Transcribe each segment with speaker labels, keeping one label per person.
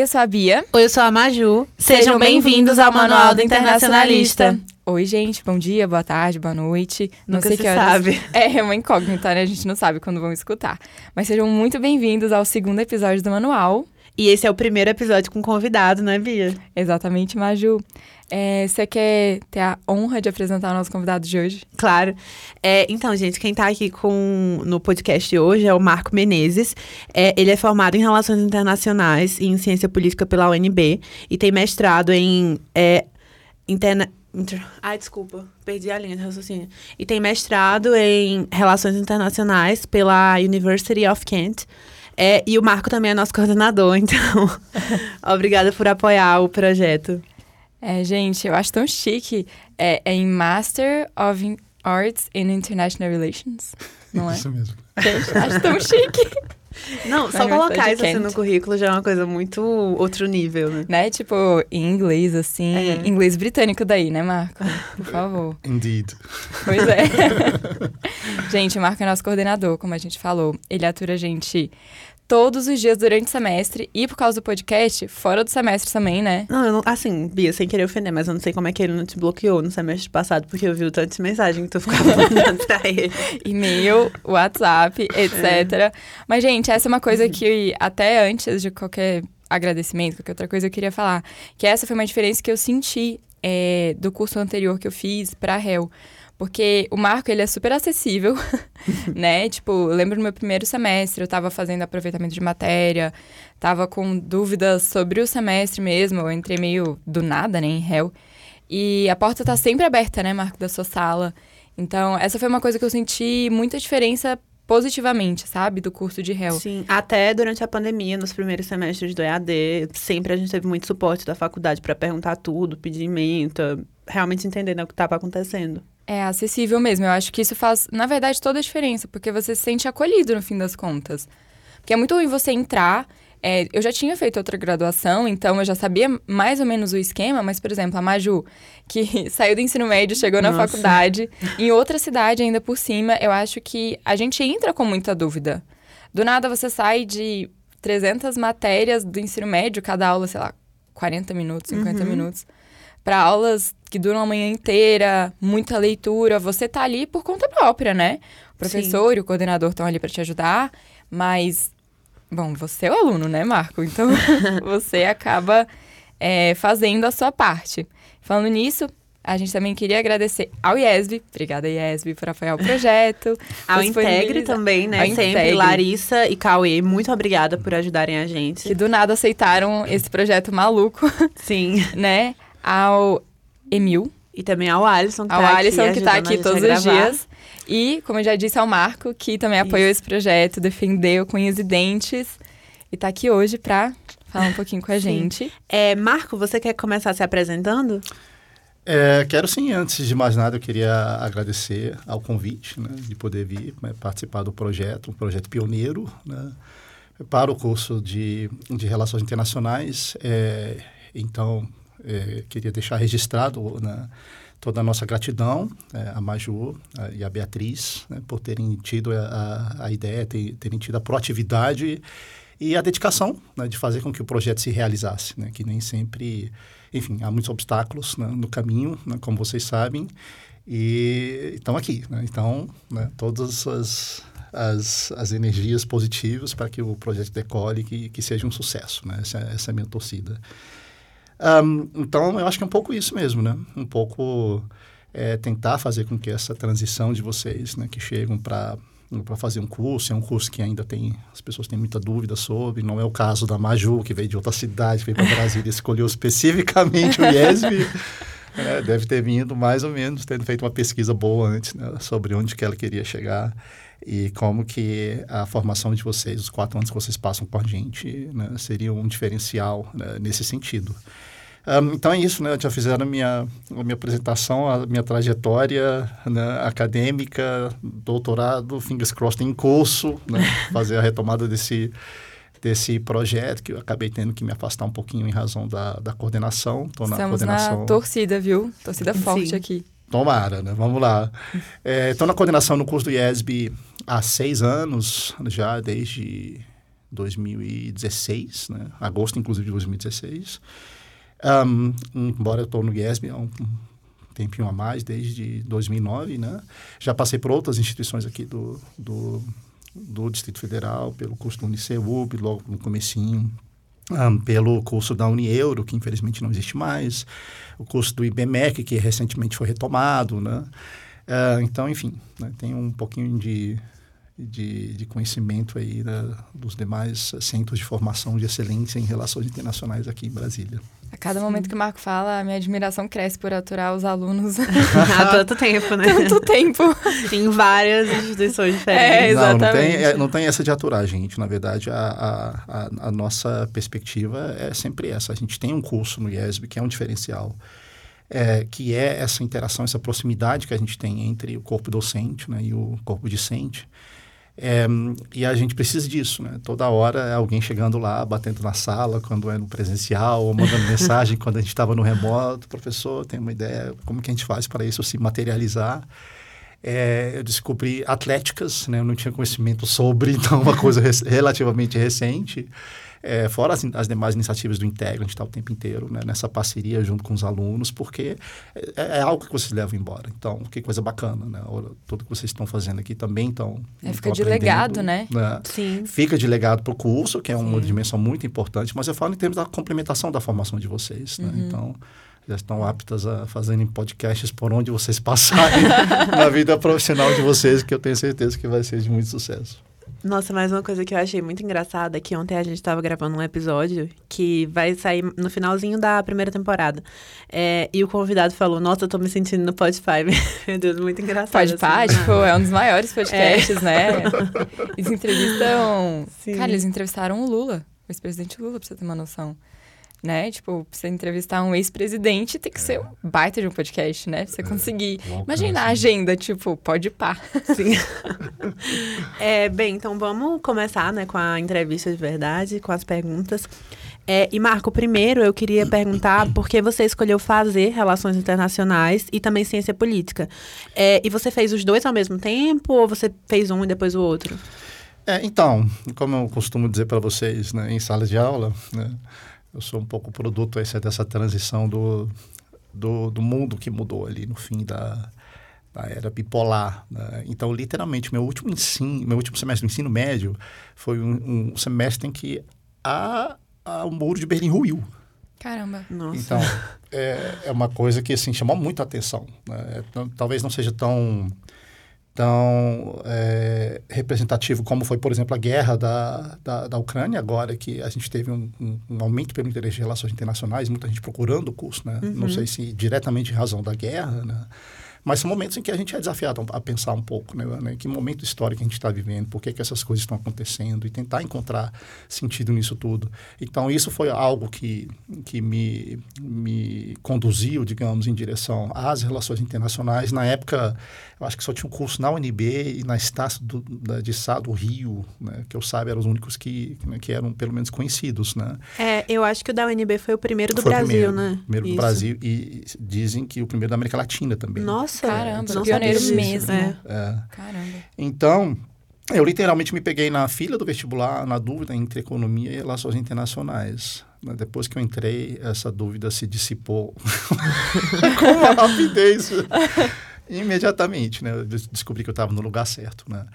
Speaker 1: Oi, eu sou a Bia.
Speaker 2: Oi, eu sou a Maju. Sejam bem-vindos ao Manual do Internacionalista.
Speaker 1: Oi, gente, bom dia, boa tarde, boa noite. Não
Speaker 2: Nunca
Speaker 1: sei
Speaker 2: se
Speaker 1: que horas.
Speaker 2: sabe.
Speaker 1: É uma incógnita, né? A gente não sabe quando vão escutar. Mas sejam muito bem-vindos ao segundo episódio do Manual.
Speaker 2: E esse é o primeiro episódio com convidado, né, Bia?
Speaker 1: Exatamente, Maju. É, você quer ter a honra de apresentar o nosso convidado de hoje?
Speaker 2: Claro. É, então, gente, quem tá aqui com, no podcast hoje é o Marco Menezes. É, ele é formado em Relações Internacionais e em Ciência Política pela UNB e tem mestrado em é, interna... Inter... Ai, desculpa, perdi a linha de raciocínio. E tem mestrado em Relações Internacionais pela University of Kent. É, e o Marco também é nosso coordenador, então obrigada por apoiar o projeto.
Speaker 1: É, gente, eu acho tão chique. É, é em Master of Arts in International Relations, não é?
Speaker 3: Isso mesmo.
Speaker 1: Gente, acho tão chique.
Speaker 2: Não, só
Speaker 1: Na
Speaker 2: colocar isso assim no currículo já é uma coisa muito outro nível, né?
Speaker 1: né? Tipo, em inglês, assim.
Speaker 2: É.
Speaker 1: Inglês britânico daí, né, Marco? Por favor.
Speaker 3: Indeed.
Speaker 1: Pois é. gente, o Marco é nosso coordenador, como a gente falou. Ele atura a gente todos os dias durante o semestre e por causa do podcast, fora do semestre também, né?
Speaker 2: Não, não, assim, Bia, sem querer ofender, mas eu não sei como é que ele não te bloqueou no semestre passado, porque eu vi o tanto de mensagem que tu ficava mandando pra ele.
Speaker 1: E-mail, WhatsApp, etc. Mas, gente, essa é uma coisa que até antes de qualquer agradecimento, qualquer outra coisa, eu queria falar. Que essa foi uma diferença que eu senti é, do curso anterior que eu fiz pra réu. Porque o Marco, ele é super acessível, né? Tipo, eu lembro no meu primeiro semestre, eu tava fazendo aproveitamento de matéria, tava com dúvidas sobre o semestre mesmo, eu entrei meio do nada, né, em réu. E a porta tá sempre aberta, né, Marco, da sua sala. Então, essa foi uma coisa que eu senti muita diferença positivamente, sabe, do curso de réu.
Speaker 2: Sim, até durante a pandemia, nos primeiros semestres do EAD, sempre a gente teve muito suporte da faculdade pra perguntar tudo, pedir ementa, realmente entender né, o que estava acontecendo.
Speaker 1: É acessível mesmo. Eu acho que isso faz, na verdade, toda a diferença, porque você se sente acolhido no fim das contas. Porque é muito ruim você entrar. É, eu já tinha feito outra graduação, então eu já sabia mais ou menos o esquema, mas, por exemplo, a Maju, que saiu do ensino médio, chegou na
Speaker 2: Nossa.
Speaker 1: faculdade, em outra cidade ainda por cima, eu acho que a gente entra com muita dúvida. Do nada você sai de 300 matérias do ensino médio, cada aula, sei lá, 40 minutos, 50 minutos, para aulas que duram a manhã inteira, muita leitura. Você tá ali por conta própria, né? O professor e o coordenador estão ali para te ajudar, mas, bom, você é o aluno, né, Marco? Então, você acaba é, fazendo a sua parte. Falando nisso, a gente também queria agradecer ao IESB, obrigada IESB por apoiar o projeto.
Speaker 2: Ao Integre também, né?
Speaker 1: Ao
Speaker 2: Sempre.
Speaker 1: Integre.
Speaker 2: Larissa e Cauê, muito obrigada por ajudarem a gente.
Speaker 1: que do nada aceitaram esse projeto maluco,
Speaker 2: Sim.
Speaker 1: né? Ao Emil,
Speaker 2: E também ao Alisson, que
Speaker 1: ao
Speaker 2: tá
Speaker 1: Alisson,
Speaker 2: aqui,
Speaker 1: que tá aqui todos os dias. E, como eu já disse, ao Marco, que também apoiou esse projeto, defendeu com unhas e dentes. E tá aqui hoje pra falar um pouquinho com a gente.
Speaker 2: É, Marco, você quer começar se apresentando?
Speaker 3: É, quero sim, antes de mais nada, eu queria agradecer ao convite né, de poder vir né, participar do projeto, um projeto pioneiro né, para o curso de, de Relações Internacionais. É, então, é, queria deixar registrado né, toda a nossa gratidão é, a Maju a- e a Beatriz né, por terem tido a, a, a ideia, ter- terem tido a proatividade e a dedicação né, de fazer com que o projeto se realizasse, né, que nem sempre, enfim, há muitos obstáculos né, no caminho, né, como vocês sabem, e estão aqui. Né, então, né, todas as, as, as energias positivas para que o projeto decole e que, que seja um sucesso. Essa, essa é a minha torcida. Ahm, então, eu acho que é um pouco isso mesmo, né? Um pouco é, tentar fazer com que essa transição de vocês, né, que chegam para para fazer um curso, é um curso que ainda tem, as pessoas têm muita dúvida sobre, não é o caso da Maju, que veio de outra cidade, veio para Brasília e escolheu especificamente o IESB, né, deve ter vindo mais ou menos, tendo feito uma pesquisa boa antes, né, sobre onde que ela queria chegar e como que a formação de vocês, os quatro anos que vocês passam com a gente, né, seria um diferencial né, nesse sentido. Um, então é isso, né? Já fizeram a minha, a minha apresentação, a minha trajetória né, acadêmica, doutorado, fingers crossed em curso, né? fazer a retomada desse, desse projeto, que eu acabei tendo que me afastar um pouquinho em razão da, da coordenação. Estou na
Speaker 1: Estamos
Speaker 3: coordenação.
Speaker 1: na torcida, viu? Torcida forte
Speaker 2: Sim.
Speaker 1: aqui.
Speaker 3: Tomara, né? Vamos lá. Estou na coordenação no curso do IESB há seis anos, já desde 2016, né? agosto, inclusive, de 2016. Um, embora eu estou no IESB há um tempinho a mais, desde 2009, né? Já passei por outras instituições aqui do, do, do Distrito Federal, pelo curso do Uniceub, logo no comecinho, um, pelo curso da Unieuro, que infelizmente não existe mais, o curso do IBMEC, que recentemente foi retomado, né? Uh, então, enfim, né, tem um pouquinho de, de, de conhecimento aí né, dos demais centros de formação de excelência em relações internacionais aqui em Brasília.
Speaker 1: A cada momento que o Marco fala, a minha admiração cresce por aturar os alunos.
Speaker 2: Há tanto tempo, né?
Speaker 1: Tanto tempo.
Speaker 2: em várias instituições diferentes.
Speaker 1: É, exatamente.
Speaker 3: Não, não tem, é, não tem essa de aturar, gente. Na verdade, a, a, a, nossa perspectiva é sempre essa. A gente tem um curso no IESB que é um diferencial. É, que é essa interação, essa proximidade que a gente tem entre o corpo docente né, e o corpo discente. É, e a gente precisa disso, né? Toda hora é alguém chegando lá, batendo na sala quando é no presencial, ou mandando mensagem quando a gente estava no remoto. Professor, tem uma ideia, como que a gente faz para isso se materializar? É, eu descobri atléticas, né? Eu não tinha conhecimento sobre, então uma coisa relativamente recente. É, fora as, as, demais iniciativas do Integra, a gente está o tempo inteiro né, nessa parceria junto com os alunos, porque é, é, algo que vocês levam embora. Então, que coisa bacana, né? Tudo que vocês estão fazendo aqui também estão.
Speaker 1: É, fica de legado, né?
Speaker 3: né?
Speaker 2: Sim.
Speaker 3: Fica de legado para o curso, que é uma Sim. dimensão muito importante, mas eu falo em termos da complementação da formação de vocês. Né? Uhum. Então já estão aptas a fazerem podcasts por onde vocês passarem na vida profissional de vocês, que eu tenho certeza que vai ser de muito sucesso.
Speaker 2: Nossa, mais uma coisa que eu achei muito engraçada é que ontem a gente estava gravando um episódio que vai sair no finalzinho da primeira temporada. É, e o convidado falou, nossa, eu tô me sentindo no Spotify. Meu Deus, muito engraçado.
Speaker 1: Podpah, assim, tipo, é um dos maiores podcasts, é. né? Eles entrevistam... Sim. Cara, eles entrevistaram o Lula, o ex-presidente Lula, pra você ter uma noção né? Tipo, pra você entrevistar um ex-presidente, tem que é. ser um baita de um podcast, né? Pra você é. conseguir. É. Imagina a agenda, tipo, pode pá.
Speaker 2: Sim. é, bem, então vamos começar, né, com a entrevista de verdade, com as perguntas. É, e, Marco, primeiro eu queria perguntar por que você escolheu fazer Relações Internacionais e também Ciência Política. É, e você fez os dois ao mesmo tempo ou você fez um e depois o outro?
Speaker 3: É, então, como eu costumo dizer para vocês né, em salas de aula, né, eu sou um pouco produto esse, dessa transição do, do, do, mundo que mudou ali no fim da, da era bipolar. Né? Então, literalmente, meu último ensino, meu último semestre do ensino médio foi um, um semestre em que a, a, o muro de Berlim ruiu.
Speaker 1: Caramba.
Speaker 3: Nossa. Então, é, é uma coisa que, assim, chamou muita atenção. Né? Talvez não seja tão tão é, representativo como foi, por exemplo, a guerra da, da, da Ucrânia, agora que a gente teve um, um, um, aumento pelo interesse de relações internacionais, muita gente procurando o curso, né? Uhum. Não sei se diretamente em razão da guerra, né? Mas são momentos em que a gente é desafiado a pensar um pouco, né? né? Que momento histórico a gente está vivendo, por que, que essas coisas estão acontecendo e tentar encontrar sentido nisso tudo. Então, isso foi algo que, que me, me conduziu, digamos, em direção às relações internacionais. Na época, eu acho que só tinha um curso na UNB e na Estácio do, da, de Sá do Rio, né? que eu saiba, eram os únicos que, né? que eram pelo menos conhecidos, né?
Speaker 2: É, eu acho que o da UNB foi o primeiro do foi Brasil,
Speaker 3: primeiro,
Speaker 2: né?
Speaker 3: Primeiro do Brasil e dizem que o primeiro da América Latina também.
Speaker 2: Nossa,
Speaker 1: caramba, não pioneiro mesmo.
Speaker 3: É. é. Caramba. Então, eu literalmente me peguei na fila do vestibular, na dúvida entre economia e relações internacionais. Depois que eu entrei, essa dúvida se dissipou com uma rapidez imediatamente, né? Eu descobri que eu estava no lugar certo, né?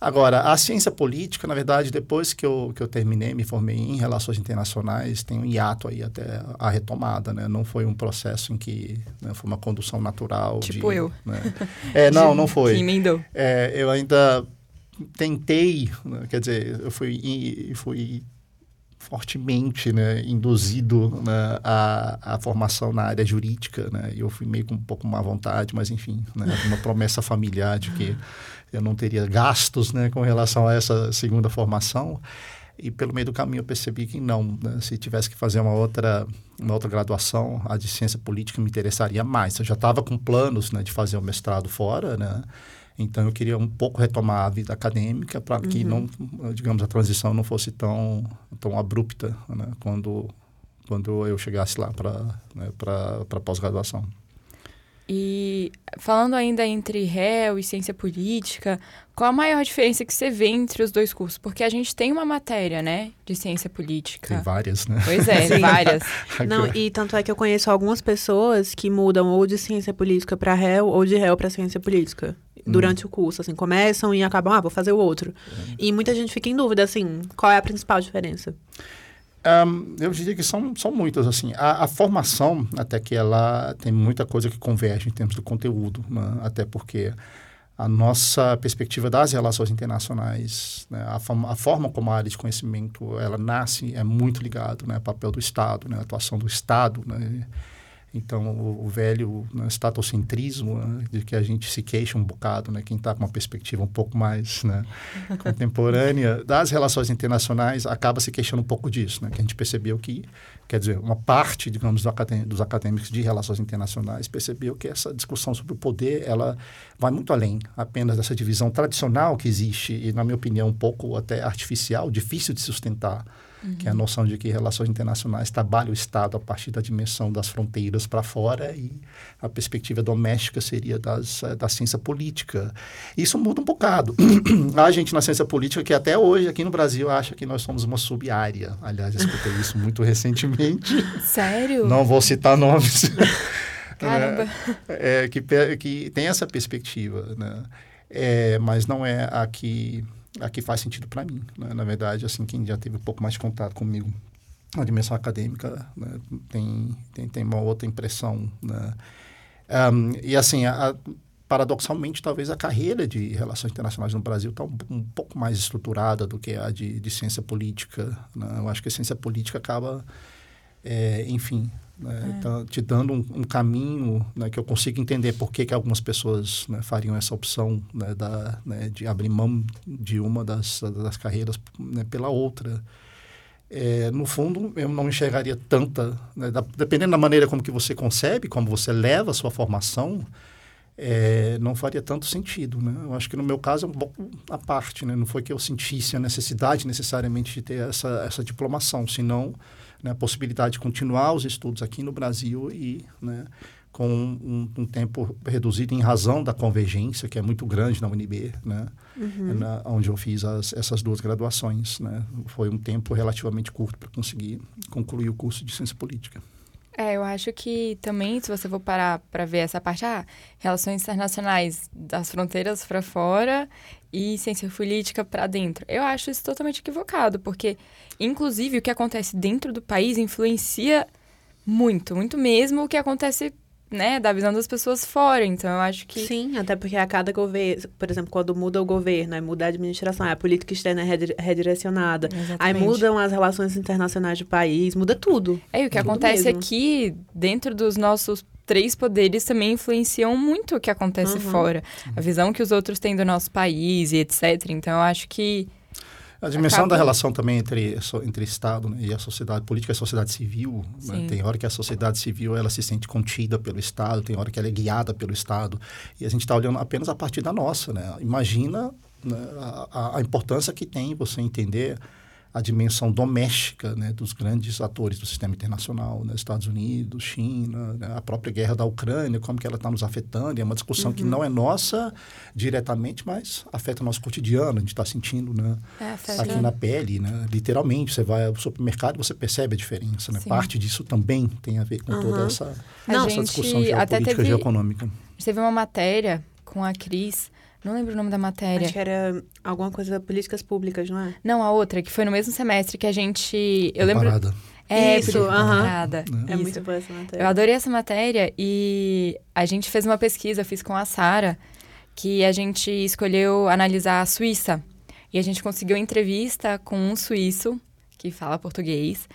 Speaker 3: Agora, a ciência política, na verdade, depois que eu, que eu terminei, me formei em relações internacionais, tem um hiato aí até a retomada, né? Não foi um processo em que né, foi uma condução natural.
Speaker 1: Tipo
Speaker 3: de,
Speaker 1: eu.
Speaker 3: Né? É, não, não foi.
Speaker 1: Que emendou.
Speaker 3: É, eu ainda tentei, né? quer dizer, eu fui, fui fortemente né, induzido né, a, a formação na área jurídica, né? Eu fui meio com um pouco má vontade, mas enfim, né, uma promessa familiar de que eu não teria gastos né, com relação a essa segunda formação. E pelo meio do caminho eu percebi que não, né? se tivesse que fazer uma outra, uma outra graduação, a de ciência política me interessaria mais. Eu já estava com planos né, de fazer o um mestrado fora, né? Então eu queria um pouco retomar a vida acadêmica para que uhum. não, digamos, a transição não fosse tão tão abrupta, né? Quando quando eu chegasse lá para né, para pós-graduação.
Speaker 1: E falando ainda entre réu e ciência política, qual a maior diferença que você vê entre os dois cursos? Porque a gente tem uma matéria, né, de ciência política.
Speaker 3: Tem várias, né?
Speaker 1: Pois é,
Speaker 2: Sim.
Speaker 1: várias.
Speaker 2: Não, e tanto é que eu conheço algumas pessoas que mudam ou de ciência política para réu ou de réu para ciência política durante o curso, assim, começam e acabam, ah, vou fazer o outro. E muita gente fica em dúvida, assim, qual é a principal diferença?
Speaker 3: Um, eu diria que são, são muitas, assim. A, a, formação, até que ela tem muita coisa que converge em termos do conteúdo, né? até porque a nossa perspectiva das relações internacionais, né? a, forma, a, forma como a área de conhecimento ela nasce é muito ligado né? ao papel do Estado, né? a atuação do Estado, né? Então, o, o velho né, estatocentrismo, né, de que a gente se queixa um bocado, né, quem está com uma perspectiva um pouco mais né, contemporânea das relações internacionais, acaba se queixando um pouco disso, né, que a gente percebeu que, quer dizer, uma parte, digamos, do acadê dos acadêmicos de relações internacionais percebeu que essa discussão sobre o poder, ela vai muito além apenas dessa divisão tradicional que existe e, na minha opinião, um pouco até artificial, difícil de sustentar, Uhum. que é a noção de que relações internacionais trabalha o Estado a partir da dimensão das fronteiras para fora e a perspectiva doméstica seria das, da ciência política. Isso muda um bocado. Há gente na ciência política que até hoje, aqui no Brasil, acha que nós somos uma sub-área. Aliás, escutei isso muito recentemente.
Speaker 1: Sério?
Speaker 3: Não vou citar nomes.
Speaker 1: Caramba.
Speaker 3: É, é, que, que tem essa perspectiva, né? É, mas não é a que a que faz sentido para mim. Né? Na verdade, assim, quem já teve um pouco mais de contato comigo na dimensão acadêmica né? tem, tem, tem uma outra impressão. Né? Um, e assim, a, a, paradoxalmente, talvez a carreira de relações internacionais no Brasil está um, um, pouco mais estruturada do que a de, de ciência política. Né? Eu acho que a ciência política acaba, é, enfim, né, é. tá te dando um, um caminho né, que eu consigo entender por que, que algumas pessoas né, fariam essa opção né, da, né, de abrir mão de uma das, das carreiras né, pela outra. É, no fundo, eu não enxergaria tanta, da, dependendo da maneira como que você concebe, como você leva a sua formação, é, não faria tanto sentido. Né? Eu acho que no meu caso é um pouco a parte. Né? Não foi que eu sentisse a necessidade necessariamente de ter essa, essa diplomação, senão né, possibilidade de continuar os estudos aqui no Brasil e né, com um, um, tempo reduzido em razão da convergência, que é muito grande na UNB, né, uhum. na, onde eu fiz as, essas duas graduações. Né, foi um tempo relativamente curto para conseguir concluir o curso de Ciência Política.
Speaker 1: É, eu acho que também, se você for parar para ver essa parte, ah, relações internacionais das fronteiras para fora e ciência política para dentro. Eu acho isso totalmente equivocado, porque, inclusive, o que acontece dentro do país influencia muito, muito mesmo o que acontece né, da visão das pessoas fora. Então, eu acho que.
Speaker 2: Sim, até porque a cada governo, por exemplo, quando muda o governo, aí muda a administração, a política externa é redirecionada. Exatamente. Aí mudam as relações internacionais do país, muda tudo.
Speaker 1: É, e o que
Speaker 2: tudo
Speaker 1: acontece
Speaker 2: mesmo.
Speaker 1: aqui, dentro dos nossos três poderes também influenciam muito o que acontece uhum. fora. A visão que os outros têm do nosso país e etc. Então, eu acho que.
Speaker 3: A dimensão Acaba... da relação também entre, entre Estado né, e a sociedade política e a sociedade civil. Né? Tem hora que a sociedade civil ela se sente contida pelo Estado, tem hora que ela é guiada pelo Estado. E a gente está olhando apenas a partir da nossa. Né? Imagina né, a, a importância que tem você entender a dimensão doméstica né, dos grandes atores do sistema internacional, né, Estados Unidos, China, né, a própria guerra da Ucrânia, como que ela está nos afetando. E é uma discussão uhum. que não é nossa diretamente, mas afeta o nosso cotidiano. A gente está sentindo né, é, aqui na pele, né, literalmente. Você vai ao supermercado e você percebe a diferença. Né? Parte disso também tem a ver com uhum. toda essa,
Speaker 1: não,
Speaker 3: essa discussão
Speaker 1: geopolítica
Speaker 3: teve, geoeconômica.
Speaker 1: Teve uma matéria com a Cris não lembro o nome da matéria.
Speaker 2: Acho que era alguma coisa políticas públicas, não é?
Speaker 1: Não, a outra, que foi no mesmo semestre que a gente. Eu
Speaker 3: lembro.
Speaker 1: Parada. É,
Speaker 2: isso, aham.
Speaker 1: Uh
Speaker 2: É muito boa essa matéria.
Speaker 1: Eu adorei essa matéria e a gente fez uma pesquisa, eu fiz com a Sara, que a gente escolheu analisar a Suíça. E a gente conseguiu entrevista com um suíço que fala português.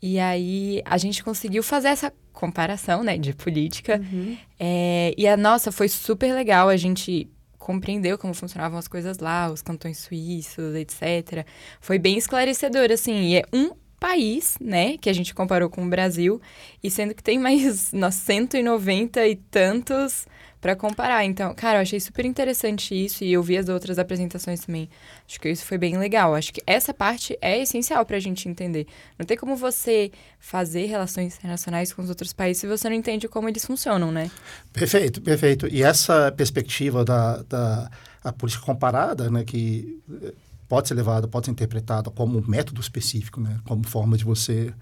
Speaker 1: E aí a gente conseguiu fazer essa comparação, né, de política. Uhum. É, e a nossa foi super legal. A gente compreendeu como funcionavam as coisas lá, os cantões suíços, etc. Foi bem esclarecedor, assim, e é um país, né, que a gente comparou com o Brasil, e sendo que tem mais nós 190 e tantos para comparar. Então, cara, eu achei super interessante isso e eu vi as outras apresentações também. Acho que isso foi bem legal. Acho que essa parte é essencial para a gente entender. Não tem como você fazer relações internacionais com os outros países se você não entende como eles funcionam, né?
Speaker 3: Perfeito, perfeito. E essa perspectiva da, da a política comparada, né, que eh, pode ser levada, pode ser interpretada como um método específico, né, como forma de você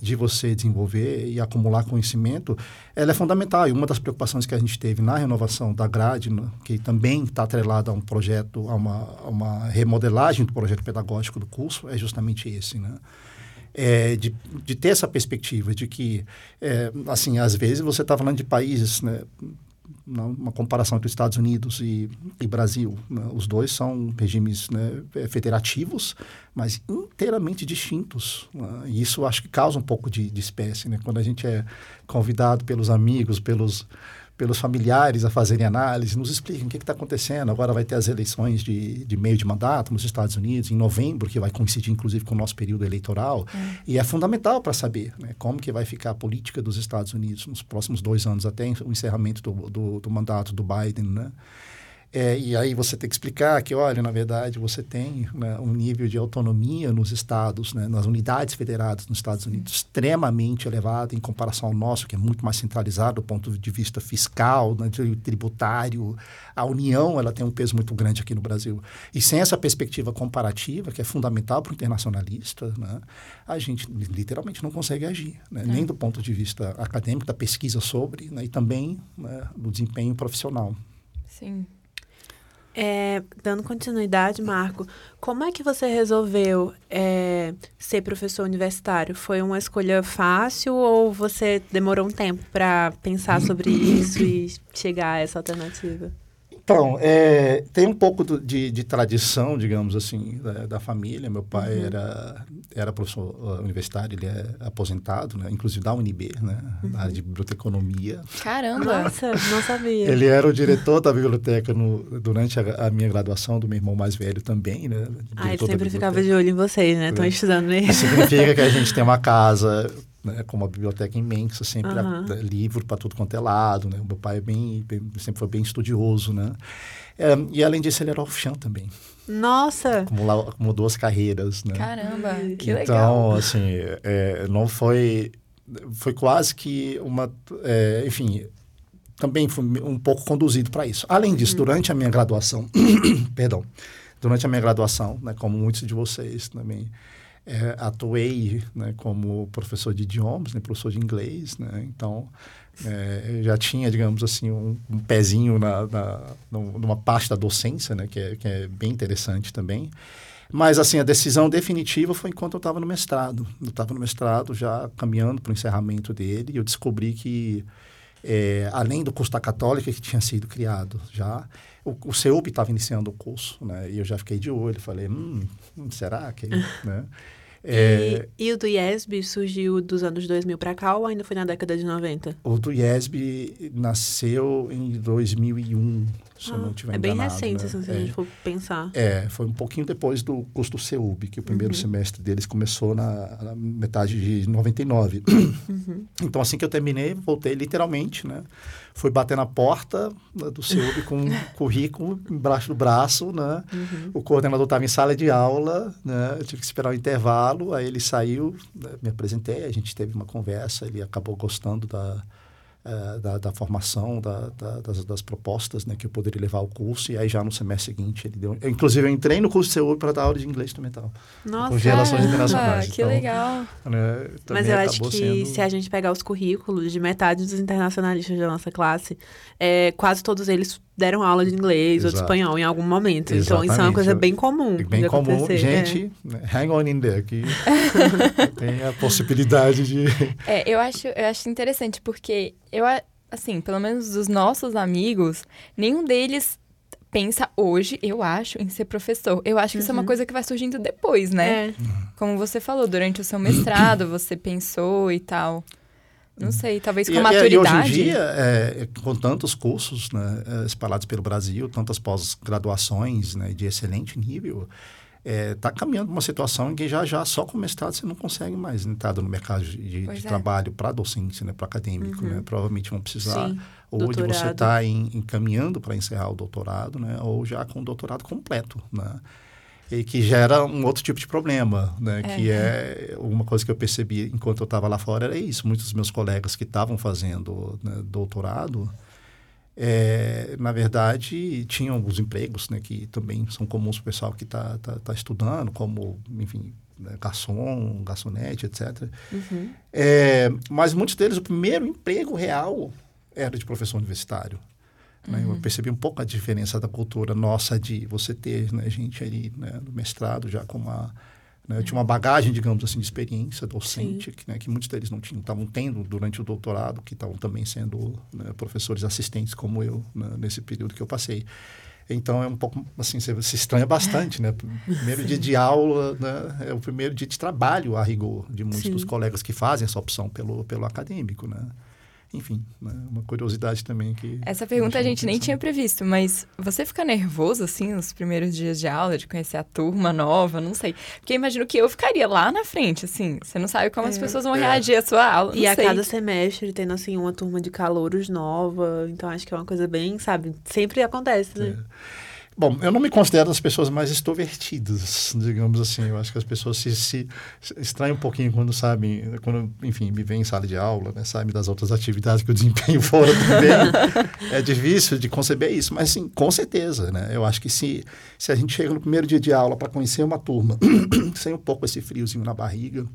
Speaker 3: de você desenvolver e acumular conhecimento, ela é fundamental. E uma das preocupações que a gente teve na renovação da grade, que também está atrelada a um projeto, a uma, a uma remodelagem do projeto pedagógico do curso, é justamente esse, né? É, de, de ter essa perspectiva de que, é, assim, às vezes você está falando de países, né, uma comparação entre Estados Unidos e, e Brasil. Né? Os dois são regimes né, é, federativos, mas inteiramente distintos. Né? E isso acho que causa um pouco de, de espécie. Né? Quando a gente é convidado pelos amigos, pelos pelos familiares a fazerem análise, nos expliquem o que está acontecendo. Agora vai ter as eleições de, de meio de mandato nos Estados Unidos, em novembro, que vai coincidir inclusive com o nosso período eleitoral. É. E é fundamental para saber né, como que vai ficar a política dos Estados Unidos nos próximos dois anos, até o encerramento do, do, do mandato do Biden. Né? É, e aí você tem que explicar que, olha, na verdade, você tem né, um nível de autonomia nos estados, né, nas unidades federadas nos Estados Unidos, extremamente elevado em comparação ao nosso, que é muito mais centralizado do ponto de vista fiscal, né, tributário. A União ela tem um peso muito grande aqui no Brasil. E sem essa perspectiva comparativa, que é fundamental para o internacionalista, né, a gente literalmente não consegue agir, né, é. nem do ponto de vista acadêmico, da pesquisa sobre, né, e também do desempenho profissional.
Speaker 1: Sim.
Speaker 2: É, dando continuidade, Marco, como é que você resolveu é, ser professor universitário? Foi uma escolha fácil ou você demorou um tempo para pensar sobre isso e chegar a essa alternativa?
Speaker 3: Então, é, tem um pouco do, de, de, tradição, digamos assim, da, da família. Meu pai uhum. era, era professor uh, universitário, ele é aposentado, né? inclusive da UNB, né? Uhum. na área de biblioteconomia.
Speaker 1: Caramba!
Speaker 2: Nossa, não sabia.
Speaker 3: Ele era o diretor da biblioteca no, durante a, a, minha graduação, do meu irmão mais velho também. Né?
Speaker 2: Ah, ele sempre ficava de olho em vocês, né? Estão é. estudando mesmo.
Speaker 3: Significa que a gente tem uma casa né, com uma biblioteca imensa, sempre uhum. a, a, livro para tudo quanto é lado, né? O meu pai é bem, bem sempre foi bem estudioso, né? É, e além disso, ele era oficial também.
Speaker 2: Nossa!
Speaker 3: Acumulou, acumulou duas carreiras, né?
Speaker 1: Caramba, que
Speaker 3: então,
Speaker 1: legal!
Speaker 3: Então, assim, é, não foi... Foi quase que uma... É, enfim, também fui um pouco conduzido para isso. Além disso, uhum. durante a minha graduação... perdão. Durante a minha graduação, né, como muitos de vocês também é, atuei né, como professor de idiomas, né, professor de inglês, né, então é, já tinha, digamos assim, um, um pezinho na, na, numa parte da docência, né, que é, que é bem interessante também. Mas, assim, a decisão definitiva foi enquanto eu estava no mestrado. Eu estava no mestrado, já caminhando para o encerramento dele, e eu descobri que, é, além do curso da Católica, que tinha sido criado já, o, CEUP estava iniciando o curso, né? E eu já fiquei de olho, falei, hum, será que... né?
Speaker 2: É... E, e, o do IESB surgiu dos anos 2000 para cá ou ainda foi na década de 90?
Speaker 3: O do IESB nasceu em 2001, se ah, eu não estiver
Speaker 2: É bem
Speaker 3: enganado,
Speaker 2: recente,
Speaker 3: né?
Speaker 2: se a gente é. for pensar.
Speaker 3: É, foi um pouquinho depois do curso do CEUB, que o primeiro uhum. semestre deles começou na, na metade de 99. Uhum. Então, assim que eu terminei, voltei literalmente, né? Fui bater na porta né, do CEUB com um currículo embaixo do braço, né? Uhum. O coordenador estava em sala de aula, né? Eu tive que esperar o um intervalo, aí ele saiu, né? me apresentei, a gente teve uma conversa, ele acabou gostando da é, da, da, formação, da, da, das, das, propostas né, que eu poderia levar ao curso. E aí já no semestre seguinte ele deu... Eu, inclusive eu entrei no curso de CEU para dar aula de inglês instrumental.
Speaker 2: Nossa!
Speaker 3: Com relações internacionais.
Speaker 1: Que então, legal!
Speaker 3: Né,
Speaker 2: Mas eu acho que sendo... se a gente pegar os currículos de metade dos internacionalistas da nossa classe, é, quase todos eles deram aula de inglês Exato. ou de espanhol em algum momento. Exatamente. Então, isso é uma coisa bem comum.
Speaker 3: Bem comum. Acontecer. Gente, é. hang on in there, que tem a possibilidade de...
Speaker 1: É, eu acho, eu acho interessante, porque eu, assim, pelo menos dos nossos amigos, nenhum deles pensa hoje, eu acho, em ser professor. Eu acho que uhum. isso é uma uhum. coisa que vai surgindo depois, né? É. Como você falou, durante o seu mestrado, você pensou e tal. Não sei, talvez com e, maturidade. E
Speaker 3: hoje em dia, é, com tantos cursos né, é, espalhados pelo Brasil, tantas pós-graduações né, de excelente nível, está caminhando para uma situação em que já já só com mestrado você não consegue mais entrada no mercado de, de
Speaker 1: é.
Speaker 3: trabalho para docente, né, para acadêmico, né? Provavelmente vão precisar
Speaker 2: Sim,
Speaker 3: ou de você
Speaker 2: doutorado.
Speaker 3: estar encaminhando para encerrar o doutorado, né, ou já com o doutorado completo, né? E que gera um outro tipo de problema, né? Que é uma coisa que eu percebi enquanto eu estava lá fora era isso. Muitos dos meus colegas que estavam fazendo né, doutorado, é, na verdade, tinham alguns empregos, né? Que também são comuns para o pessoal que está tá, tá estudando, como, enfim, né, garçom, garçonete, etc.
Speaker 2: Uhum.
Speaker 3: É, mas muitos deles, o primeiro emprego real era de professor universitário. né? Eu percebi um pouco a diferença da cultura nossa de você ter né, gente ali né, no mestrado já com uma... né, eu tinha uma bagagem, digamos assim, de experiência docente, que, né, que muitos deles não tinham, estavam tendo durante o doutorado, que estavam também sendo né, professores assistentes como eu, né, nesse período que eu passei. Então, é um pouco, assim, você se estranha bastante, né? Primeiro dia de aula, né? É o primeiro dia de trabalho, a rigor, de muitos
Speaker 2: Sim.
Speaker 3: dos colegas que fazem essa opção pelo, pelo acadêmico, né? Enfim, né? uma curiosidade também que...
Speaker 1: Essa pergunta a gente nem tinha previsto, mas você fica nervoso, assim, nos primeiros dias de aula, de conhecer a turma nova, não sei. Porque eu imagino que eu ficaria lá na frente, assim. Você não sabe como as pessoas vão
Speaker 3: É.
Speaker 1: reagir à sua aula,
Speaker 2: E a
Speaker 1: sei.
Speaker 2: cada semestre tendo, assim, uma turma de calouros nova. Então, acho que é uma coisa bem, sabe? Sempre acontece, né?
Speaker 3: Bom, eu não me considero as pessoas mais extrovertidas, digamos assim. Eu acho que as pessoas se, se, estranham um pouquinho quando sabem, quando, enfim, me veem em sala de aula, né? Sabem das outras atividades que eu desempenho fora também. é difícil de conceber isso, mas sim, com certeza, né? Eu acho que se, se a gente chega no primeiro dia de aula para conhecer uma turma sem um pouco esse friozinho na barriga,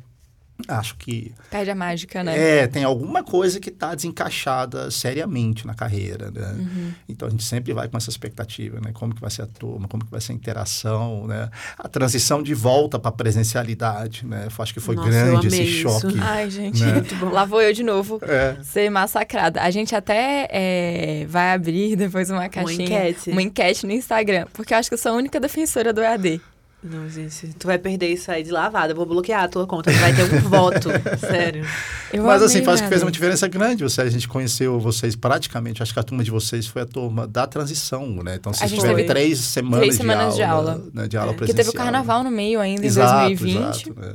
Speaker 3: acho que
Speaker 1: Perde a mágica, né?
Speaker 3: é, tem alguma coisa que está desencaixada seriamente na carreira, né?
Speaker 1: Uhum.
Speaker 3: Então a gente sempre vai com essa expectativa, né? Como que vai ser a turma, como que vai ser a interação, né? A transição de volta para a presencialidade, né? Eu acho que foi
Speaker 2: Nossa, eu
Speaker 3: grande
Speaker 2: amei
Speaker 3: esse
Speaker 2: isso.
Speaker 3: choque.
Speaker 1: Ai, gente,
Speaker 3: Né?
Speaker 1: muito bom. Lá vou eu de novo
Speaker 3: É.
Speaker 1: ser massacrada. A gente até é, vai abrir depois uma caixinha.
Speaker 2: enquete.
Speaker 1: Uma enquete no Instagram. Porque eu acho que eu sou a única defensora do EAD.
Speaker 2: Não, gente, tu vai perder isso aí de lavada. Eu vou bloquear a tua conta. Tu vai ter um voto. Sério.
Speaker 1: Eu
Speaker 3: Mas assim, faz
Speaker 1: o
Speaker 3: que fez uma diferença grande. Você, a gente conheceu vocês praticamente, acho que a turma de vocês foi a turma da transição, né? Então vocês
Speaker 1: gente
Speaker 3: tiveram
Speaker 2: teve
Speaker 3: três semanas,
Speaker 1: três semanas
Speaker 3: de
Speaker 1: de
Speaker 3: aula,
Speaker 1: aula.
Speaker 3: né? de aula
Speaker 2: É.
Speaker 1: Porque
Speaker 3: presencial.
Speaker 1: teve o carnaval no meio ainda, em
Speaker 3: Exato,
Speaker 1: 2020.
Speaker 3: exato, né?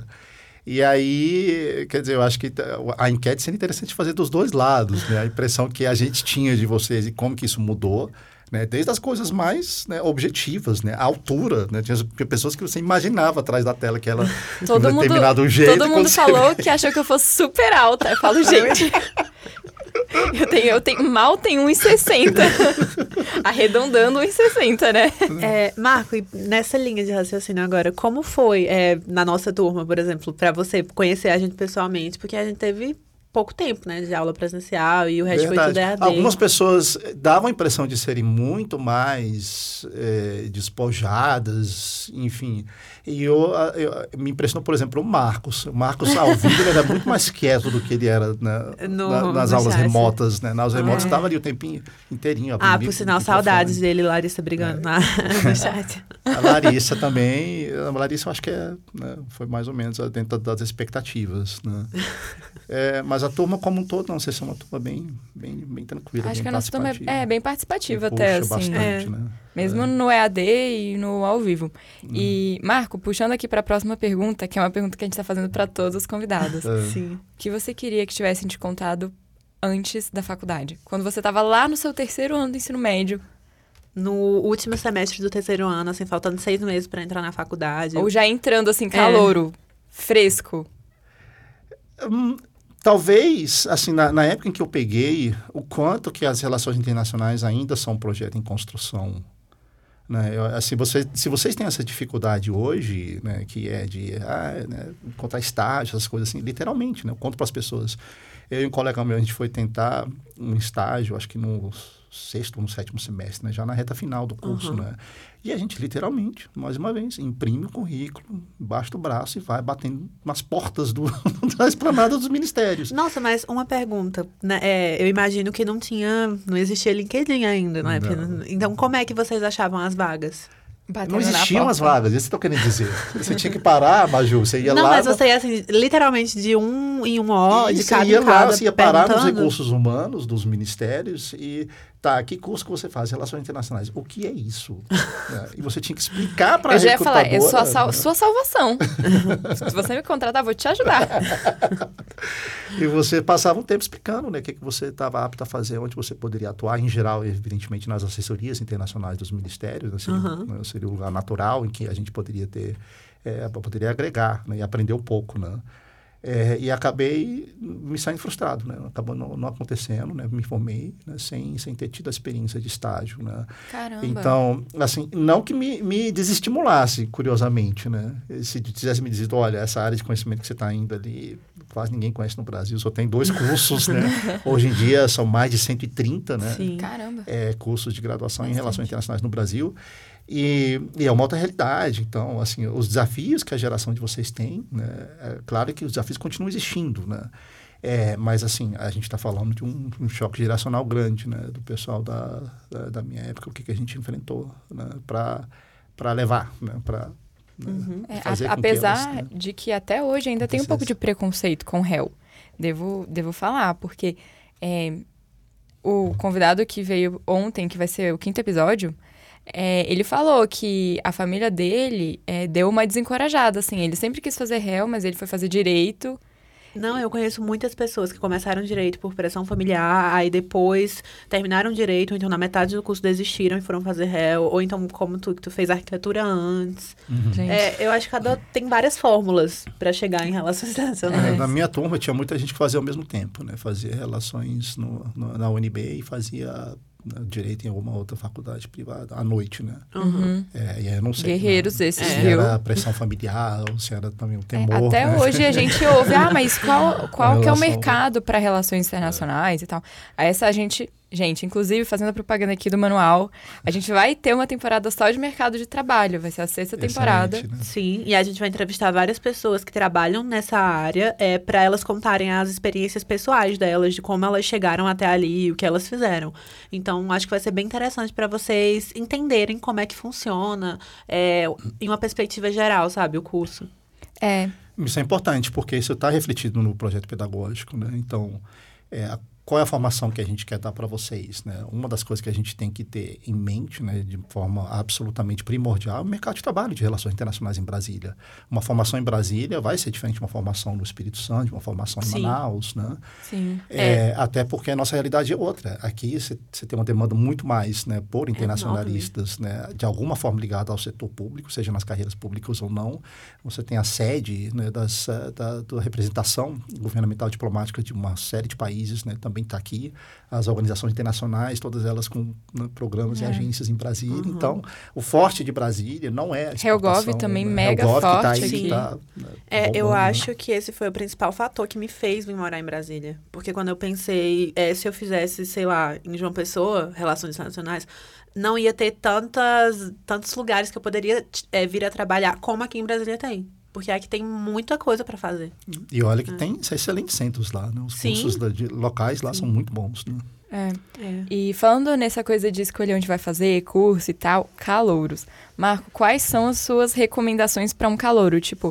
Speaker 3: E aí, quer dizer, eu acho que a enquete seria interessante fazer dos dois lados, né? A impressão que a gente tinha de vocês e como que isso mudou, né? Desde as coisas mais né, objetivas, né? A altura, né? Tinha pessoas que você imaginava atrás da tela que ela
Speaker 1: Todo
Speaker 3: de um
Speaker 1: mundo,
Speaker 3: determinado jeito.
Speaker 1: todo mundo falou que achou que eu fosse super alta. Eu falo, gente. Eu tenho, eu tenho, mal tenho 1,60. Arredondando 1,60, né?
Speaker 2: É, Marco, e nessa linha de raciocínio agora, como foi é, na nossa turma, por exemplo, pra você conhecer a gente pessoalmente? Porque a gente teve pouco tempo, né, de aula presencial e o resto foi tudo
Speaker 3: Verdade.
Speaker 2: EAD.
Speaker 3: Algumas pessoas eh, davam a impressão de serem muito mais eh, despojadas, enfim. E eu, ah, eu- me impressionou, por exemplo, o Marcos. O Marcos, ao vivo, ele era muito mais quieto do que ele era na-
Speaker 2: No-
Speaker 3: na- nas aulas
Speaker 2: chat.
Speaker 3: remotas. Né? Nas remotas
Speaker 2: É.
Speaker 3: estava ali o tempinho inteirinho.
Speaker 2: Ah, por sinal, saudades dele, Larissa brigando na, no chat.
Speaker 3: A Larissa também. A Larissa eu acho que é, né, foi mais ou menos dentro das expectativas. Né? É, mas a turma como um todo, não, vocês são uma turma bem, bem, bem tranquila.
Speaker 1: Acho
Speaker 3: bem
Speaker 1: que a nossa turma é,
Speaker 3: participativa.
Speaker 1: é bem participativa até,
Speaker 3: puxa
Speaker 1: assim.
Speaker 3: bastante,
Speaker 2: É.
Speaker 3: né?
Speaker 1: Mesmo no EAD e no ao vivo. E, Marco, puxando aqui para a próxima pergunta, que é uma pergunta que a gente está fazendo para todos os convidados.
Speaker 3: É.
Speaker 2: Sim.
Speaker 1: O que você queria que tivessem te contado antes da faculdade? Quando você estava lá no seu terceiro ano do ensino médio,
Speaker 2: No último semestre do terceiro ano, assim, faltando seis meses pra entrar na faculdade.
Speaker 1: ou já entrando assim, calouro, fresco.
Speaker 3: Talvez, assim, na, na época em que eu peguei, o quanto que as relações internacionais ainda são um projeto em construção. Né? Eu, assim, você, se vocês têm essa dificuldade hoje, né, que é de ah, né, encontrar estágio, essas coisas assim, literalmente, né, eu conto para as pessoas. Eu e um colega meu, a gente foi tentar um estágio, acho que no sexto ou no sétimo semestre, né, já na reta final do curso,
Speaker 2: Uhum.
Speaker 3: né? E a gente, literalmente, mais uma vez, imprime o currículo embaixo do braço e vai batendo nas portas do, da esplanada dos ministérios.
Speaker 2: Nossa, mas uma pergunta. né? É, eu imagino que não tinha. Não existia LinkedIn ainda, não é?
Speaker 3: Não.
Speaker 2: Então, como é que vocês achavam as vagas?
Speaker 1: Batendo
Speaker 3: não
Speaker 1: na
Speaker 3: existiam as vagas, isso que eu tô querendo dizer. Você tinha que parar, Maju, você ia
Speaker 2: não,
Speaker 3: lá...
Speaker 2: mas você ia assim, literalmente de um em um ó,
Speaker 3: E
Speaker 2: de
Speaker 3: você
Speaker 2: cada
Speaker 3: ia
Speaker 2: em
Speaker 3: lá,
Speaker 2: cada,
Speaker 3: você ia parar nos recursos humanos dos ministérios e tá, que curso que você faz? Relações internacionais. O que é isso? É, e você tinha que explicar para a
Speaker 1: Eu já ia falar, é sua, sal-
Speaker 3: né?
Speaker 1: sua salvação. Se você me contratar, vou te ajudar.
Speaker 3: E você passava um tempo explicando né, o que, que você estava apto a fazer, onde você poderia atuar, em geral, evidentemente, nas assessorias internacionais dos ministérios, né, seria,
Speaker 2: Uhum.
Speaker 3: né, seria o lugar natural em que a gente poderia ter, é, poderia agregar né, e aprender um pouco, né? É, e acabei me saindo frustrado, né? Acabou não, não acontecendo, né? Me formei né? sem, sem ter tido a experiência de estágio, né?
Speaker 1: Caramba.
Speaker 3: Então, assim, não que me, me desestimulasse, curiosamente, né? Se tivesse me dito, olha, essa área de conhecimento que você está indo ali, quase ninguém conhece no Brasil, só tem dois cursos, né? Hoje em dia são mais de 130, né?
Speaker 2: Sim.
Speaker 1: Caramba.
Speaker 3: É, cursos de graduação em
Speaker 1: Bastante.
Speaker 3: Relações Internacionais no Brasil. E, e é uma outra realidade. Então, assim, os desafios que a geração de vocês tem, né? É claro que os desafios continuam existindo, né? É, mas, assim, a gente está falando de um, um choque geracional grande, né? Do pessoal da, da, da minha época, o que, que a gente enfrentou, né? Para levar, né? Para
Speaker 1: É,
Speaker 3: fazer
Speaker 1: a-
Speaker 3: com que
Speaker 1: apesar
Speaker 3: elas, né?
Speaker 1: de que até hoje ainda tem um pouco de preconceito com réu. Devo, devo falar, porque é, o convidado que veio ontem, que vai ser o quinto episódio, é, ele falou que a família dele é, deu uma desencorajada, assim. Ele sempre quis fazer réu, mas ele foi fazer direito.
Speaker 2: Não, eu conheço muitas pessoas que começaram direito por pressão familiar, aí depois terminaram direito, ou então na metade do curso desistiram e foram fazer réu, ou então como tu, tu fez arquitetura antes.
Speaker 3: Uhum.
Speaker 2: É, eu acho que cada tem várias fórmulas pra chegar em relações
Speaker 3: É,
Speaker 2: internacionais.
Speaker 3: na minha turma tinha muita gente que fazia ao mesmo tempo, né? Fazia relações no, no- na UNB e fazia direito em alguma outra faculdade privada à noite, né?
Speaker 2: Uhum.
Speaker 3: É, e aí eu não sei.
Speaker 1: Guerreiros
Speaker 3: né,
Speaker 1: esses,
Speaker 3: se
Speaker 1: viu?
Speaker 3: era pressão familiar ou se era também o
Speaker 1: É,
Speaker 3: temor.
Speaker 1: até
Speaker 3: né?
Speaker 1: hoje a gente ouve, ah, mas qual, qual que é o
Speaker 3: relação-
Speaker 1: mercado para relações internacionais e tal? Aí essa a gente, gente, inclusive fazendo a propaganda aqui do manual, a gente vai ter uma temporada só de mercado de trabalho, vai ser a sexta temporada.
Speaker 3: Excelente, né?
Speaker 2: Sim, e a gente vai entrevistar várias pessoas que trabalham nessa área é, para elas contarem as experiências pessoais delas, de como elas chegaram até ali, o que elas fizeram. Então, acho que vai ser bem interessante para vocês entenderem como é que funciona, é, em uma perspectiva geral, sabe, o curso.
Speaker 1: É,
Speaker 3: Isso é importante, porque isso está refletido no projeto pedagógico, né? Então, é, a- qual é a formação que a gente quer dar para vocês, né? Uma das coisas que a gente tem que ter em mente, né, de forma absolutamente primordial, é o mercado de trabalho de relações internacionais em Brasília. Uma formação em Brasília vai ser diferente de uma formação no Espírito Santo, de uma formação em
Speaker 2: Sim.
Speaker 3: Manaus, né?
Speaker 1: sim.
Speaker 3: É, Até porque a nossa realidade é outra. Aqui você tem uma demanda muito mais né, por internacionalistas, né, de alguma forma ligada ao setor público, seja nas carreiras públicas ou não. Você tem a sede né, das, eh, da, da representação governamental diplomática de uma série de países, né, também está aqui. As organizações internacionais, todas elas com né, programas e
Speaker 1: É.
Speaker 3: agências em Brasília. Então, o forte de Brasília não é
Speaker 1: Helgov também
Speaker 3: né?
Speaker 1: mega
Speaker 3: Helgov tá
Speaker 1: forte
Speaker 3: aí, que
Speaker 2: aqui.
Speaker 3: tá, né,
Speaker 2: É, eu
Speaker 3: bombando, né?
Speaker 2: acho que esse foi o principal fator que me fez vir morar em Brasília. Porque quando eu pensei, é, se eu fizesse, sei lá, em João Pessoa, Relações Internacionais, não ia ter tantas, tantos lugares que eu poderia é, vir a trabalhar como aqui em Brasília tem. Porque aqui tem muita coisa pra fazer.
Speaker 3: E olha que tem excelentes centros lá, né? Os
Speaker 2: Sim.
Speaker 3: cursos da- de- locais lá são muito bons, né?
Speaker 1: É.
Speaker 2: É.
Speaker 1: E falando nessa coisa de escolher onde vai fazer, curso e tal, calouros. Marco, quais são as suas recomendações para um calouro? Tipo,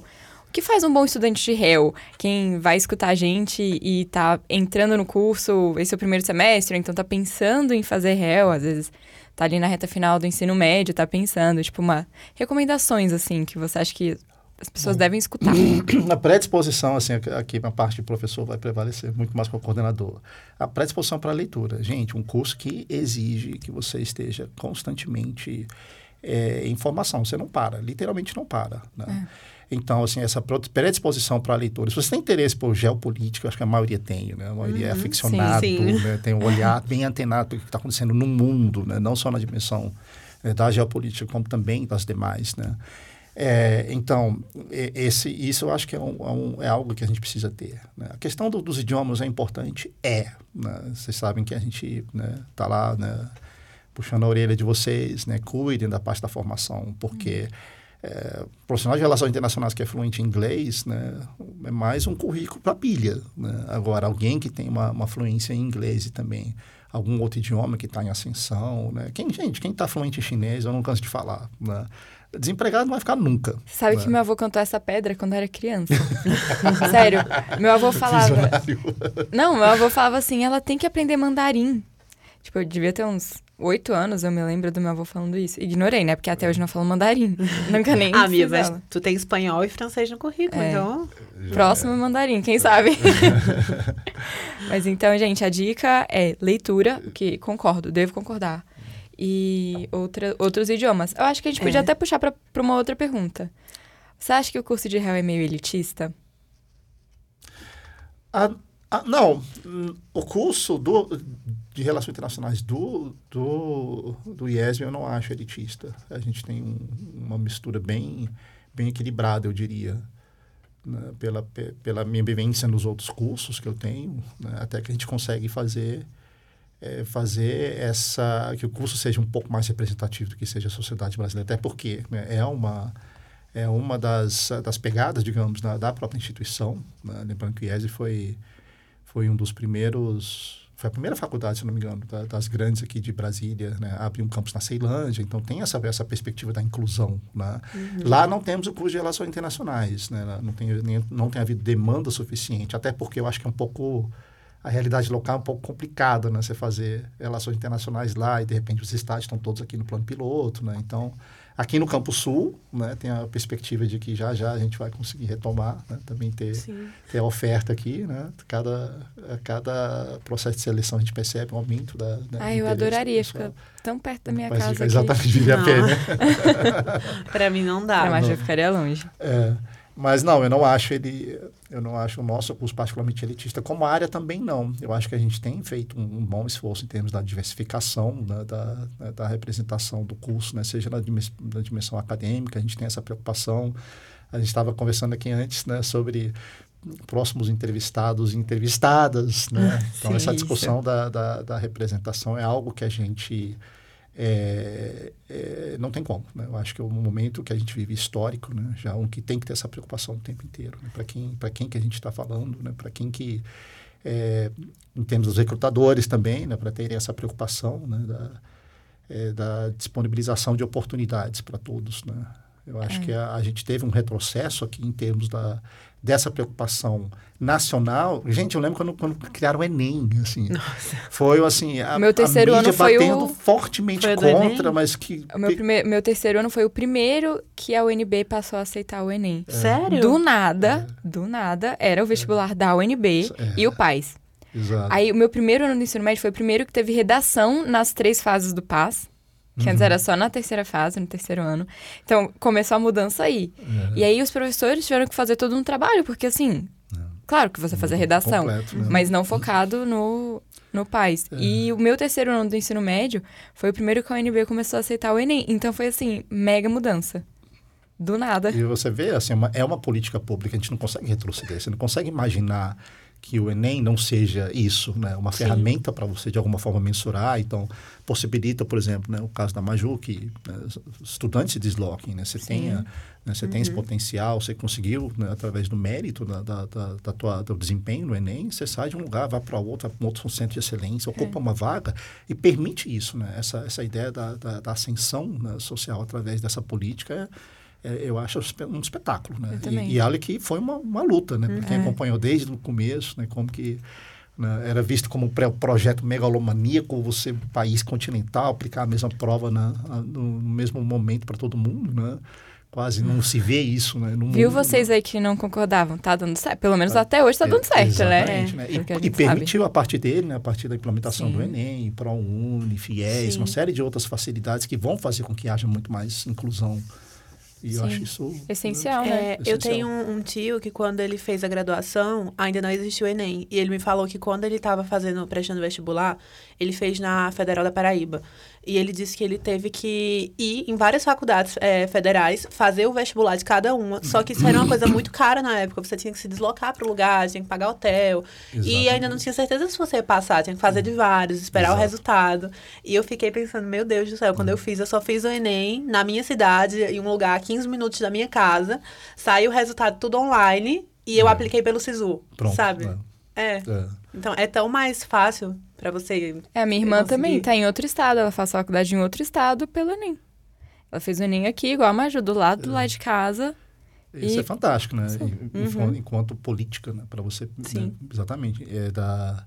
Speaker 1: o que faz um bom estudante de réu? Quem vai escutar a gente e tá entrando no curso, esse é o primeiro semestre, ou então tá pensando em fazer réu, às vezes tá ali na reta final do ensino médio, tá pensando, tipo, uma recomendações assim que você acha que as pessoas
Speaker 3: Bom.
Speaker 1: devem escutar.
Speaker 3: A predisposição, assim, aqui- a parte de professor vai prevalecer muito mais que o coordenador. A predisposição para a leitura. Gente, um curso que exige que você esteja constantemente é, em formação. Você não para, literalmente não para. Né? Então, assim, essa predisposição para a leitura. Se você tem interesse por geopolítica, acho que a maioria tem, né? A maioria é aficionado,
Speaker 2: sim, sim.
Speaker 3: né? tem um olhar bem antenado para o que está acontecendo no mundo, né? não só na dimensão eh, da geopolítica, como também das demais, né? É, então, esse, isso eu acho que é, um- é um- é algo que a gente precisa ter. né? A questão do- dos idiomas é importante? É. né? Vocês sabem que a gente está lá né, puxando a orelha de vocês, né? cuidem da parte da formação, porque é, profissional de relações internacionais que é fluente em inglês, né, é mais um currículo para pilha. Né? Agora, alguém que tem uma, uma fluência em inglês e também algum outro idioma que está em ascensão, né? Quem, gente, quem está fluente em chinês, eu não canso de falar, né? Desempregado não vai ficar nunca.
Speaker 1: Sabe
Speaker 3: né?
Speaker 1: que meu avô cantou essa pedra quando era criança? Sério, meu avô falava...
Speaker 3: Visionário.
Speaker 1: Não, meu avô falava assim, ela tem que aprender mandarim. Tipo, eu devia ter uns oito anos, eu me lembro do meu avô falando isso. Ignorei, né? Porque até hoje não falo mandarim. Nunca nem
Speaker 2: Ah, Mia,
Speaker 1: fiz
Speaker 2: mas tu tem espanhol e francês no currículo,
Speaker 1: É.
Speaker 2: então...
Speaker 1: Próximo mandarim, quem sabe? Mas então, gente, a dica é leitura, que concordo, devo concordar. E outra, outros idiomas. Eu acho que a gente podia
Speaker 2: É.
Speaker 1: até puxar para uma outra pergunta. Você acha que o curso de réu é meio elitista?
Speaker 3: Ah, ah, não, o curso do, de Relações Internacionais do, do, do IESB eu não acho elitista. A gente tem um- uma mistura bem, bem equilibrada, eu diria. né, Pela, pe- pela minha vivência nos outros cursos que eu tenho, né, até que a gente consegue fazer é, fazer essa que o curso seja um pouco mais representativo do que seja a sociedade brasileira até porque né, é uma é uma das, das pegadas digamos da, da própria instituição né? lembrando que o IESE foi foi um dos primeiros foi a primeira faculdade se não me engano da- das grandes aqui de Brasília né? abriu um campus na Ceilândia então tem essa essa perspectiva da inclusão né? lá não temos o curso de relações internacionais né? Não tem nem- não tem havido demanda suficiente até porque eu acho que é um pouco a realidade local é um pouco complicada, né? Você fazer relações internacionais lá e, de repente, os estádios estão todos aqui no plano piloto, né? Então, aqui no Campo Sul, né? Tem a perspectiva de que já, já a gente vai conseguir retomar, né? Também ter,
Speaker 2: Sim.
Speaker 3: ter a oferta aqui, né? Cada, a cada processo de seleção a gente percebe um aumento da, da
Speaker 1: Ai, eu adoraria,
Speaker 3: pessoal.
Speaker 1: fica tão perto da minha
Speaker 3: Mas,
Speaker 1: casa aqui.
Speaker 3: Exatamente, viria a né?
Speaker 2: Pra mim não dá.
Speaker 3: Não.
Speaker 1: eu ficaria longe.
Speaker 3: É, mas não, eu não acho ele, eu não acho o nosso curso particularmente elitista. Como área também não. Eu acho que a gente tem feito um, um bom esforço em termos da diversificação, né, da, né, da representação do curso, né, seja na, dimes- na dimensão acadêmica, a gente tem essa preocupação. A gente estava conversando aqui antes, né, sobre próximos entrevistados e entrevistadas, né? Então
Speaker 1: Sim,
Speaker 3: essa discussão da, da, da representação é algo que a gente é, é, não tem como. Né? Eu acho que é um momento que a gente vive histórico, né? já um que tem que ter essa preocupação o tempo inteiro. Né? Para quem, quem que a gente está falando, né? para quem que, é, em termos dos recrutadores também, né? para terem essa preocupação né? da, é, da disponibilização de oportunidades para todos. Né? Eu acho
Speaker 1: É.
Speaker 3: que a, a gente teve um retrocesso aqui em termos da, dessa preocupação nacional. Gente, eu lembro quando, quando criaram o Enem, assim. Foi assim, a,
Speaker 1: Meu terceiro
Speaker 3: a mídia
Speaker 1: ano foi
Speaker 3: batendo
Speaker 1: o-
Speaker 3: fortemente
Speaker 2: Foi
Speaker 3: contra, mas que
Speaker 1: O meu, prime- meu terceiro ano foi o primeiro que a UNB passou a aceitar o Enem.
Speaker 2: Sério?
Speaker 1: Do nada, do nada, era o vestibular da UNB
Speaker 3: É.
Speaker 1: e o PAS.
Speaker 3: Exato.
Speaker 1: Aí, o meu primeiro ano do ensino médio foi o primeiro que teve redação nas três fases do PAS. Que
Speaker 3: Uhum.
Speaker 1: antes era só na terceira fase, no terceiro ano. Então, começou a mudança aí.
Speaker 3: É.
Speaker 1: E aí, os professores tiveram que fazer todo um trabalho, porque assim... Claro que você fazer redação,
Speaker 3: Completo, né?
Speaker 1: mas não focado no, no PAS.
Speaker 3: É.
Speaker 1: E o meu terceiro ano do ensino médio foi o primeiro que a UNB começou a aceitar o Enem. Então, foi assim, mega mudança. Do nada.
Speaker 3: E você vê, assim, uma, é uma política pública, a gente não consegue retroceder, você não consegue imaginar que o Enem não seja isso, né? Uma
Speaker 2: Sim.
Speaker 3: ferramenta para você, de alguma forma, mensurar. Então, possibilita, por exemplo, né, o caso da Maju, que né, estudantes se desloquem, né? Você,
Speaker 1: Sim.
Speaker 3: tenha, né, você tem esse potencial, você conseguiu, né, através do mérito da, da, da, da tua, do desempenho no Enem, você sai de um lugar, vai para outro, vai para um outro centro de excelência, ocupa uma vaga e permite isso, né? Essa, essa ideia da, da, da ascensão né, social através dessa política é, é, eu acho um espetáculo, né? E, e olha que foi uma, uma luta, né? Para quem
Speaker 1: É.
Speaker 3: acompanhou desde o começo, né? Como que né, era visto como um projeto megalomaníaco, você, país continental, aplicar a mesma prova na, a- no, mesmo momento para todo mundo, né? Quase não se vê isso, né?
Speaker 1: Viu vocês aí que não concordavam? Tá dando certo? Pelo menos até hoje tá
Speaker 3: É,
Speaker 1: dando certo, né?
Speaker 3: né?
Speaker 1: A
Speaker 3: E, e permitiu a partir dele, né, a partir da implementação
Speaker 1: Sim.
Speaker 3: do Enem, ProUni, FIES,
Speaker 2: Sim.
Speaker 3: uma série de outras facilidades que vão fazer com que haja muito mais inclusão. E eu
Speaker 1: Sim.
Speaker 3: acho isso
Speaker 1: Essencial, né?
Speaker 2: É, eu
Speaker 3: Essencial.
Speaker 2: tenho um, um tio que quando ele fez a graduação, ainda não existia o Enem. E ele me falou que quando ele estava fazendo, prestando vestibular, ele fez na Federal da Paraíba. E ele disse que ele teve que ir em várias faculdades é, federais, fazer o vestibular de cada uma. Só que isso era uma coisa muito cara na época. Você tinha que se deslocar para o lugar, tinha que pagar hotel. E
Speaker 3: Exatamente.
Speaker 2: ainda não tinha certeza se você ia passar. Tinha que fazer de vários, esperar o
Speaker 3: Exato.
Speaker 2: resultado. E eu fiquei pensando, meu Deus do céu, quando eu fiz, eu só fiz o Enem na minha cidade, em um lugar 15 minutos da minha casa, sai o resultado tudo online e eu
Speaker 3: É.
Speaker 2: apliquei pelo SISU,
Speaker 3: Pronto.
Speaker 2: sabe?
Speaker 3: É.
Speaker 2: É.
Speaker 3: É.
Speaker 2: Então é tão mais fácil pra você.
Speaker 1: É, a minha irmã
Speaker 2: Eu consegui.
Speaker 1: também tá em outro estado. Ela faz faculdade em outro estado pelo Enem. Ela fez o Enem aqui, igual a Maju, do lado do lado de casa.
Speaker 3: Isso
Speaker 1: E-
Speaker 3: é fantástico, né?
Speaker 2: Uhum.
Speaker 3: Enquanto política, né? Para você, né?
Speaker 2: Sim.
Speaker 3: exatamente, é da,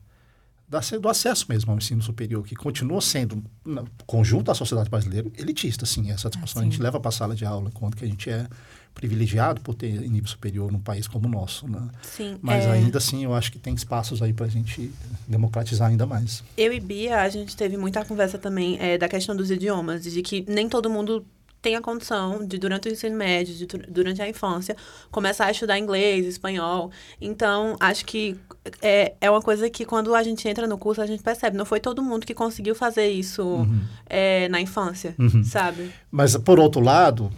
Speaker 3: da, do acesso mesmo ao ensino superior, que continua sendo, no conjunto da sociedade brasileira, elitista, sim. Essa discussão
Speaker 1: Ah, sim.
Speaker 3: a gente leva para a sala de aula, enquanto que a gente é privilegiado por ter nível superior num país como o nosso, né?
Speaker 2: Sim.
Speaker 3: Mas
Speaker 2: é,
Speaker 3: ainda assim, eu acho que tem espaços aí para a gente democratizar ainda mais.
Speaker 2: Eu e Bia, a gente teve muita conversa também é, da questão dos idiomas, de que nem todo mundo tem a condição de, durante o ensino médio, de, dur- durante a infância, começar a estudar inglês, espanhol. Então, acho que é, é uma coisa que quando a gente entra no curso, a gente percebe. Não foi todo mundo que conseguiu fazer isso é, na infância,
Speaker 3: Uhum.
Speaker 2: sabe?
Speaker 3: Mas, por outro lado,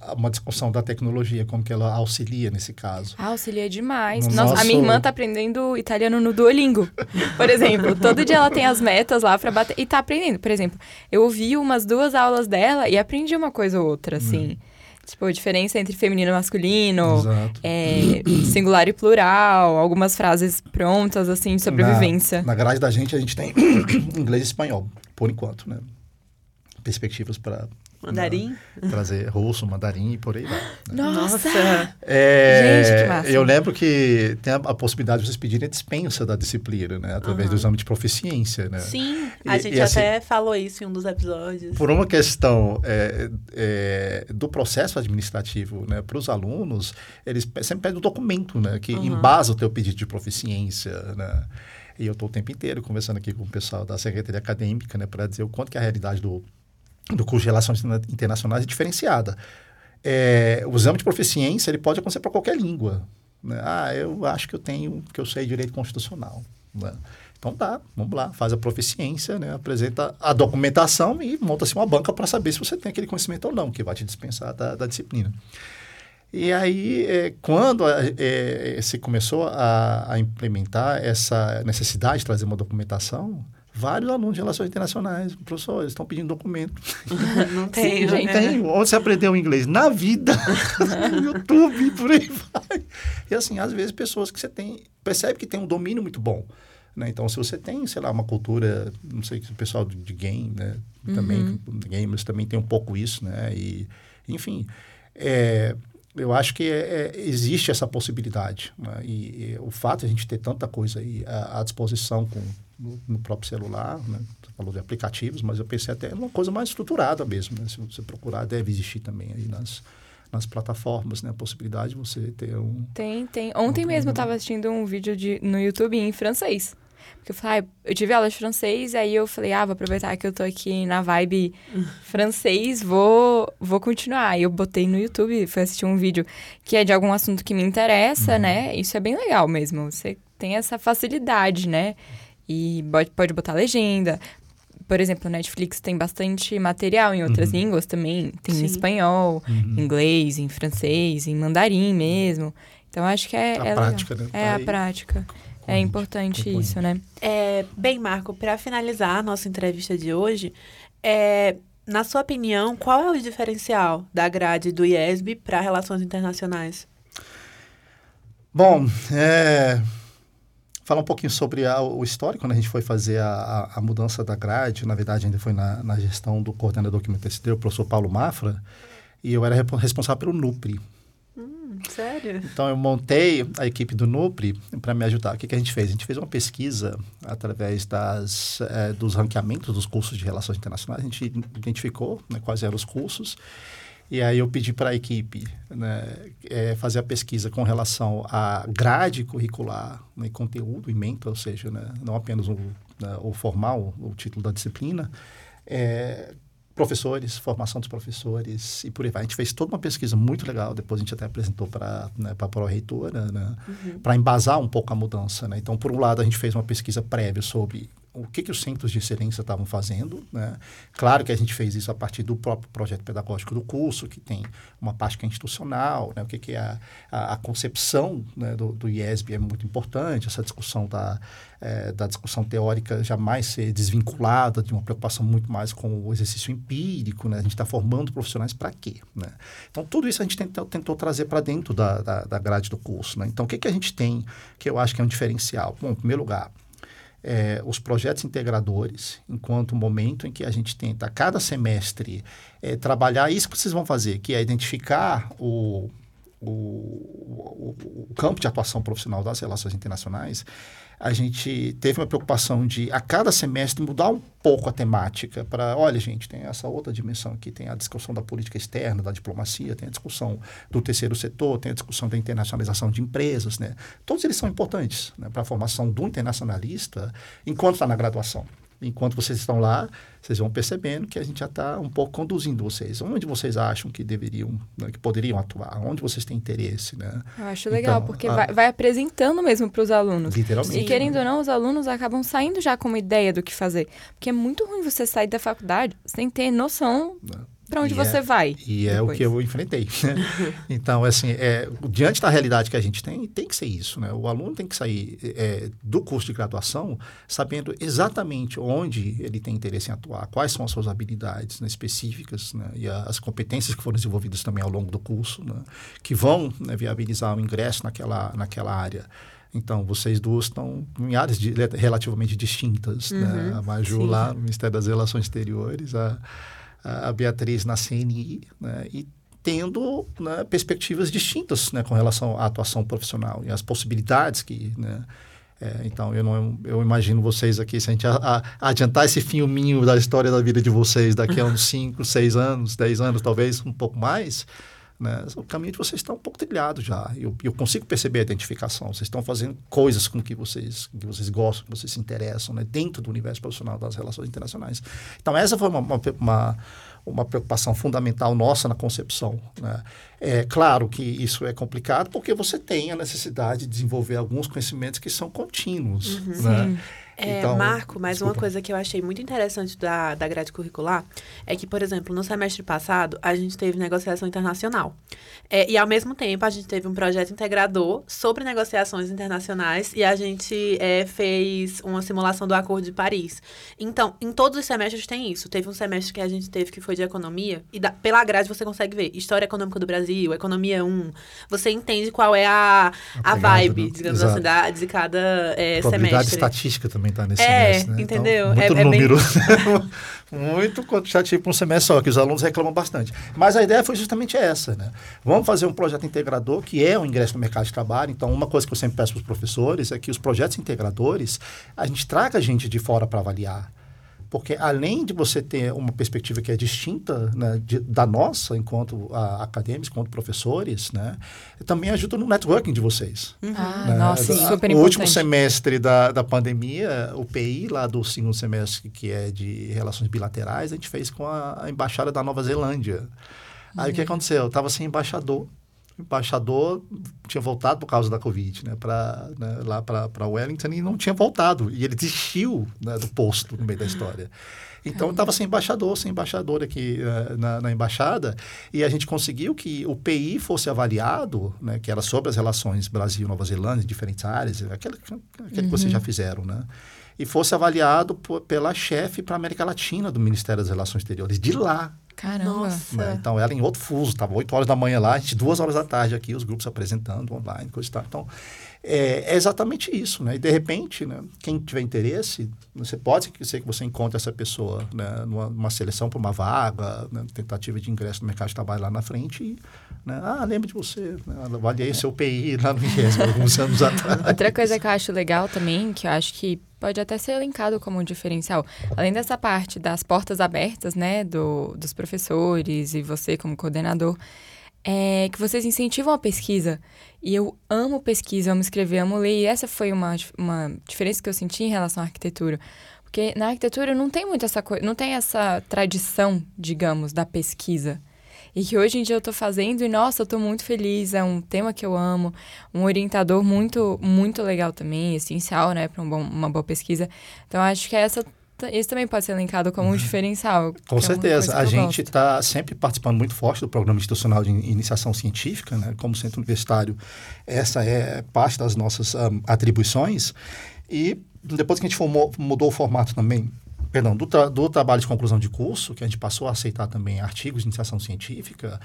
Speaker 3: há uma discussão da tecnologia, como que ela auxilia nesse caso.
Speaker 1: Ah, auxilia demais.
Speaker 3: No
Speaker 1: Nossa, a minha
Speaker 3: nosso-
Speaker 1: irmã tá aprendendo italiano no Duolingo, por exemplo. Todo dia ela tem as metas lá pra bater. E tá aprendendo. Por exemplo, eu ouvi umas duas aulas dela e aprendi uma coisa ou outra, assim. Tipo, a diferença entre feminino e masculino, é, singular e plural, algumas frases prontas, assim, de sobrevivência.
Speaker 3: Na, na grade da gente, a gente tem inglês e espanhol, por enquanto, né? Perspectivas para
Speaker 2: Mandarim.
Speaker 3: trazer russo, mandarim e por aí vai. né?
Speaker 1: Nossa!
Speaker 3: É,
Speaker 1: Gente, que massa.
Speaker 3: Eu lembro que tem a, a possibilidade de vocês pedirem a dispensa da disciplina, né? Através do
Speaker 2: Aham.
Speaker 3: exame de proficiência, né?
Speaker 2: Sim, a
Speaker 3: E-
Speaker 2: gente
Speaker 3: e assim-
Speaker 2: até falou isso em um dos episódios.
Speaker 3: Por uma questão é, é, do processo administrativo, né, para os alunos, eles sempre pedem o documento, né, que
Speaker 2: Uhum.
Speaker 3: embasa o teu pedido de proficiência, né. E eu estou o tempo inteiro conversando aqui com o pessoal da Secretaria Acadêmica, né, para dizer o quanto que a realidade do, do curso de Relações Interna- Internacionais é diferenciada. É, o exame de proficiência, ele pode acontecer para qualquer língua. né. Ah, eu acho que eu tenho, que eu sei direito constitucional. né. Então tá, vamos lá, faz a proficiência, né, apresenta a documentação e monta-se uma banca para saber se você tem aquele conhecimento ou não, que vai te dispensar da, da disciplina. E aí, é, quando é, se começou a, a implementar essa necessidade de trazer uma documentação, vários alunos de relações internacionais, professor, eles estão pedindo documento.
Speaker 2: Não tem,
Speaker 3: Não
Speaker 2: né?
Speaker 3: tem. Onde você aprendeu inglês? Na vida. no YouTube, por aí vai. E assim, às vezes pessoas que você tem, percebe que tem um domínio muito bom. Né? Então, se você tem, sei lá, uma cultura, não sei, o pessoal de, game, né? Também, gamers também tem um pouco isso, né? E, enfim, é, eu acho que é, é, existe essa possibilidade. Né? E, e o fato de a gente ter tanta coisa aí à, à disposição com, no, no próprio celular, né? Você falou de aplicativos, mas eu pensei até uma coisa mais estruturada mesmo. Né? Se você procurar, deve existir também aí nas, nas plataformas, né? A possibilidade de você ter um...
Speaker 1: Tem, tem. Ontem mesmo eu tava assistindo um vídeo de, no YouTube em francês. Porque eu falei, ah, eu tive aula de francês, aí eu falei, ah, vou aproveitar que eu tô aqui na vibe francês, vou, vou continuar. Aí eu botei no YouTube, fui assistir um vídeo que é de algum assunto que me interessa, né? Isso é bem legal mesmo. Você tem essa facilidade, né? E pode, pode botar legenda. Por exemplo, Netflix tem bastante material em outras línguas também. Tem
Speaker 2: Sim.
Speaker 1: em espanhol, em inglês, em francês, em mandarim mesmo. Então, acho que é,
Speaker 3: A
Speaker 1: é
Speaker 3: prática,
Speaker 1: legal.
Speaker 3: né?
Speaker 1: É, a
Speaker 3: Aí-
Speaker 1: prática. É
Speaker 3: Concorrente,
Speaker 1: importante isso, né?
Speaker 2: É, bem, Marco, para finalizar a nossa entrevista de hoje, é, na sua opinião, qual é o diferencial da grade do IESB para relações internacionais?
Speaker 3: Bom, é, falar um pouquinho sobre a- o histórico, quando a gente foi fazer a, a- mudança da grade, na verdade ainda foi na, na gestão do coordenador que me antecedeu, o professor Paulo Mafra, e eu era responsável pelo NUPRI.
Speaker 2: Hum, sério?
Speaker 3: Então eu montei a equipe do NUPRI para me ajudar. O que, que a gente fez? A gente fez uma pesquisa através das, eh, dos ranqueamentos dos cursos de relações internacionais. A gente identificou né, quais eram os cursos. E aí eu pedi para a equipe né, eh, fazer a pesquisa com relação à grade curricular né, e conteúdo ementa, ou seja, né, não apenas o, né, o formal, o título da disciplina, eh, professores, formação dos professores e por aí vai. A gente fez toda uma pesquisa muito legal, depois a gente até apresentou para né, a pró-reitora, né, para embasar um pouco a mudança. Né? Então, por um lado, a gente fez uma pesquisa prévia sobre o que, que os centros de excelência estavam fazendo. Né? Claro que a gente fez isso a partir do próprio projeto pedagógico do curso, que tem uma parte que é institucional, né? o que, que é a, a, a concepção né? do, do, IESB é muito importante, essa discussão da, é, da discussão teórica jamais ser desvinculada de uma preocupação muito mais com o exercício empírico, né? a gente está formando profissionais para quê? Né? Então, tudo isso a gente tentou, tentou trazer para dentro da, da, da, grade do curso. Né? Então, o que, que a gente tem que eu acho que é um diferencial? Bom, em primeiro lugar, é, os projetos integradores, enquanto momento em que a gente tenta, a cada semestre, é, trabalhar isso que vocês vão fazer, que é identificar o, o, o, o campo de atuação profissional das relações internacionais, a gente teve uma preocupação de, a cada semestre, mudar um pouco a temática para, olha, gente, tem essa outra dimensão aqui, tem a discussão da política externa, da diplomacia, tem a discussão do terceiro setor, tem a discussão da internacionalização de empresas, né? Todos eles são importantes né, para a formação do internacionalista enquanto está na graduação enquanto vocês estão lá, vocês vão percebendo que a gente já está um pouco conduzindo vocês. Onde vocês acham que deveriam, né, que poderiam atuar? Onde vocês têm interesse, né?
Speaker 1: Eu acho legal, então, porque a... vai, vai, apresentando mesmo para os alunos.
Speaker 3: Literalmente.
Speaker 1: E querendo ou não, os alunos acabam saindo já com uma ideia do que fazer. Porque é muito ruim você sair da faculdade sem ter noção... Não para onde e você
Speaker 3: é,
Speaker 1: vai.
Speaker 3: E depois. é o que eu enfrentei. Né? então, assim, é, diante da realidade que a gente tem, tem que ser isso. Né? O aluno tem que sair é, do curso de graduação sabendo exatamente onde ele tem interesse em atuar, quais são as suas habilidades né, específicas né? e as competências que foram desenvolvidas também ao longo do curso, né? que vão né, viabilizar o ingresso naquela, naquela área. Então, vocês duas estão em áreas de, relativamente distintas. Né? Uhum, né? A Maju sim. lá no Ministério das Relações Exteriores, a a Beatriz na CNI, né, e tendo né, perspectivas distintas né, com relação à atuação profissional e as possibilidades que... Né, é, então, eu, não, eu imagino vocês aqui, se a gente a, a, adiantar esse filminho da história da vida de vocês daqui a uns 5, 6 anos, 10 anos, talvez um pouco mais, né? O caminho de vocês está um pouco trilhado já. Eu, eu consigo perceber a identificação. Vocês estão fazendo coisas com que vocês, que vocês gostam, que vocês se interessam, né? dentro do universo profissional das relações internacionais. Então, essa foi uma, uma, uma uma preocupação fundamental nossa na concepção. Né? É claro que isso é complicado porque você tem a necessidade de desenvolver alguns conhecimentos que são contínuos. Uhum. Né?
Speaker 2: É, então, Marco, mas desculpa. uma coisa que eu achei muito interessante da, da grade curricular é que, por exemplo, no semestre passado, a gente teve negociação internacional. É, e, ao mesmo tempo, a gente teve um projeto integrador sobre negociações internacionais e a gente é, fez uma simulação do Acordo de Paris. Então, em todos os semestres tem isso. Teve um semestre que a gente teve que foi de economia, e da, pela grade você consegue ver História Econômica do Brasil, Economia 1. Você entende qual é a, a, a vibe, né? digamos Exato. assim, da, de cada é, semestre.
Speaker 3: estatística também também nesse
Speaker 2: é,
Speaker 3: semestre. Né?
Speaker 2: Entendeu?
Speaker 3: Então, muito é, número. É bem... muito quantitativo para um semestre só, que os alunos reclamam bastante. Mas a ideia foi justamente essa. Né? Vamos fazer um projeto integrador, que é o ingresso no mercado de trabalho. Então, uma coisa que eu sempre peço para os professores é que os projetos integradores, a gente traga gente de fora para avaliar. Porque além de você ter uma perspectiva que é distinta né, de, da nossa, enquanto a, acadêmicos, enquanto professores, né, também ajuda no networking de vocês.
Speaker 1: Uhum. Ah, né? nossa, da, super
Speaker 3: importante. O último semestre da, da pandemia, o PI, lá do segundo semestre, que é de relações bilaterais, a gente fez com a, a Embaixada da Nova Zelândia. Aí uhum. o que uhum. aconteceu? Eu estava sem embaixador embaixador tinha voltado por causa da Covid, né, pra, né, lá para Wellington e não tinha voltado. E ele desistiu né, do posto no meio da história. Então, estava sem embaixador, sem embaixador aqui uh, na, na, embaixada, e a gente conseguiu que o PI fosse avaliado, né, que era sobre as relações Brasil-Nova Zelândia, diferentes áreas, aquele, aquele uhum. que vocês já fizeram, né? E fosse avaliado por, pela chefe para a América Latina do Ministério das Relações Exteriores, de lá,
Speaker 1: Caramba.
Speaker 3: Né? Então, ela em outro fuso, estava 8 horas da manhã lá, a gente duas horas da tarde aqui, os grupos apresentando online, coisa e tal. Então, é, é, exatamente isso, né? E, de repente, né, quem tiver interesse, você pode ser que você encontre essa pessoa né, numa, numa seleção para uma vaga, né, tentativa de ingresso no mercado de trabalho lá na frente e, né, ah, lembro de você, né, avaliei seu PI lá no IES alguns anos atrás.
Speaker 1: Outra coisa que eu acho legal também, que eu acho que pode até ser elencado como um diferencial. Além dessa parte das portas abertas, né, do, dos professores e você como coordenador, é que vocês incentivam a pesquisa. E eu amo pesquisa, amo escrever, amo ler. E essa foi uma, uma diferença que eu senti em relação à arquitetura. Porque na arquitetura não tem muito essa coisa, não tem essa tradição, digamos, da pesquisa. E que hoje em dia eu tô fazendo e, nossa, eu tô muito feliz, é um tema que eu amo, um orientador muito, muito legal também, essencial, né, para um uma boa pesquisa. Então, acho que essa isso também pode ser linkado como um uhum. diferencial.
Speaker 3: Com é certeza. É a gente está sempre participando muito forte do Programa Institucional de Iniciação Científica, né? como centro universitário. Essa é parte das nossas um, atribuições. E depois que a gente formou, mudou o formato também, perdão, do, tra do trabalho de conclusão de curso, que a gente passou a aceitar também artigos de iniciação científica,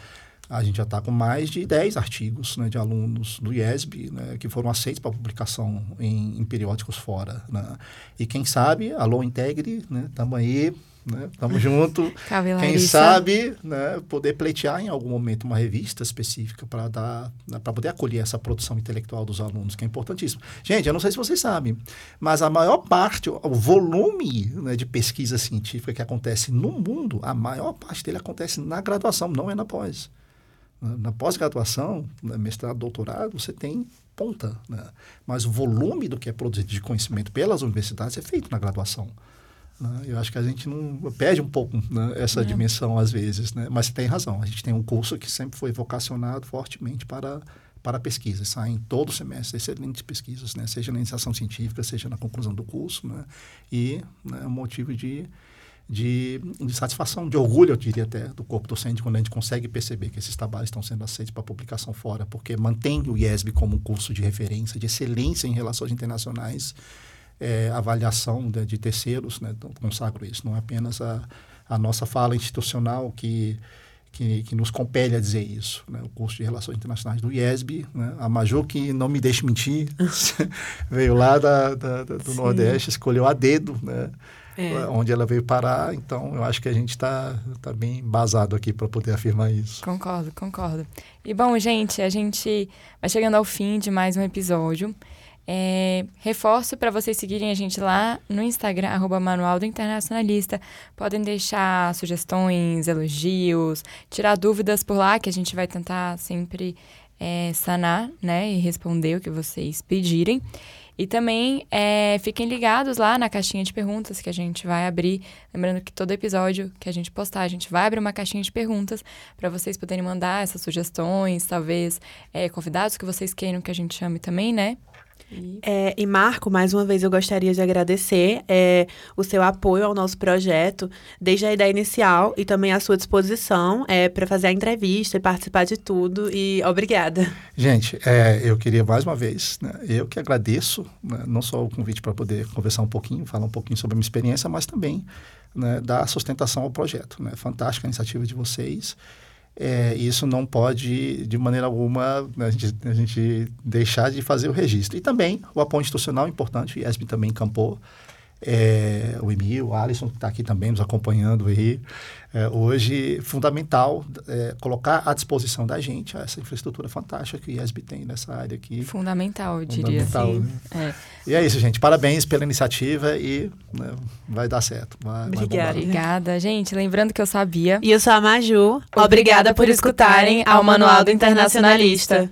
Speaker 3: a gente já está com mais de 10 artigos né, de alunos do IESB né, que foram aceitos para publicação em, em periódicos fora. Né? E quem sabe, alô, integre, né, tamo aí, né, tamo junto. quem sabe né, poder pleitear em algum momento uma revista específica para dar né, para poder acolher essa produção intelectual dos alunos, que é importantíssimo. Gente, eu não sei se vocês sabem, mas a maior parte, o volume né, de pesquisa científica que acontece no mundo, a maior parte dele acontece na graduação, não é na pós. Na pós-graduação, né, mestrado, doutorado, você tem ponta, né? mas o volume do que é produzido de conhecimento pelas universidades é feito na graduação. Né? Eu acho que a gente não perde um pouco né, essa é. dimensão às vezes, né? mas tem razão. A gente tem um curso que sempre foi vocacionado fortemente para para pesquisa. Saem todo semestre excelentes pesquisas, né? seja na iniciação científica, seja na conclusão do curso. Né? E né, é um motivo de de, de, satisfação, de orgulho, eu diria até, do corpo docente, quando a gente consegue perceber que esses trabalhos estão sendo aceitos para publicação fora, porque mantém o IESB como um curso de referência, de excelência em relações internacionais, é, avaliação de, de terceiros, né, então, consagro isso, não é apenas a, a nossa fala institucional que, que, que, nos compele a dizer isso. Né? O curso de Relações Internacionais do IESB, né? a Maju, que não me deixe mentir, veio lá da, da, da do Sim. Nordeste, escolheu a dedo, né? É. onde ela veio parar. Então, eu acho que a gente está tá bem embasado aqui para poder afirmar isso.
Speaker 1: Concordo, concordo. E bom, gente, a gente vai chegando ao fim de mais um episódio. É, reforço para vocês seguirem a gente lá no Instagram, arroba Manual do Internacionalista. Podem deixar sugestões, elogios, tirar dúvidas por lá, que a gente vai tentar sempre é, sanar né, e responder o que vocês pedirem. E também é, fiquem ligados lá na caixinha de perguntas que a gente vai abrir. Lembrando que todo episódio que a gente postar, a gente vai abrir uma caixinha de perguntas para vocês poderem mandar essas sugestões, talvez é, convidados que vocês queiram que a gente chame também, né?
Speaker 2: E... É, e Marco, mais uma vez eu gostaria de agradecer é, o seu apoio ao nosso projeto, desde a ideia inicial e também a sua disposição é, para fazer a entrevista e participar de tudo. E obrigada.
Speaker 3: Gente, é, eu queria mais uma vez, né, eu que agradeço, né, não só o convite para poder conversar um pouquinho, falar um pouquinho sobre a minha experiência, mas também né, dar sustentação ao projeto. Né? Fantástica a iniciativa de vocês é, isso não pode, de maneira alguma, a gente, a gente, deixar de fazer o registro. E também o apoio institucional importante, o IESB também encampou é, o Emil, o Alisson, que está aqui também nos acompanhando aí, é, hoje, fundamental é, colocar à disposição da gente essa infraestrutura fantástica que o IESB tem nessa área aqui.
Speaker 1: Fundamental, eu diria. Fundamental, né?
Speaker 3: é. E é isso, gente. Parabéns pela iniciativa e né, vai dar certo. Vai,
Speaker 1: Obrigada. Vai Obrigada, gente. Lembrando que eu sabia.
Speaker 2: E eu sou a Maju.
Speaker 1: Obrigada, Obrigada por escutarem ao Manual do Internacionalista.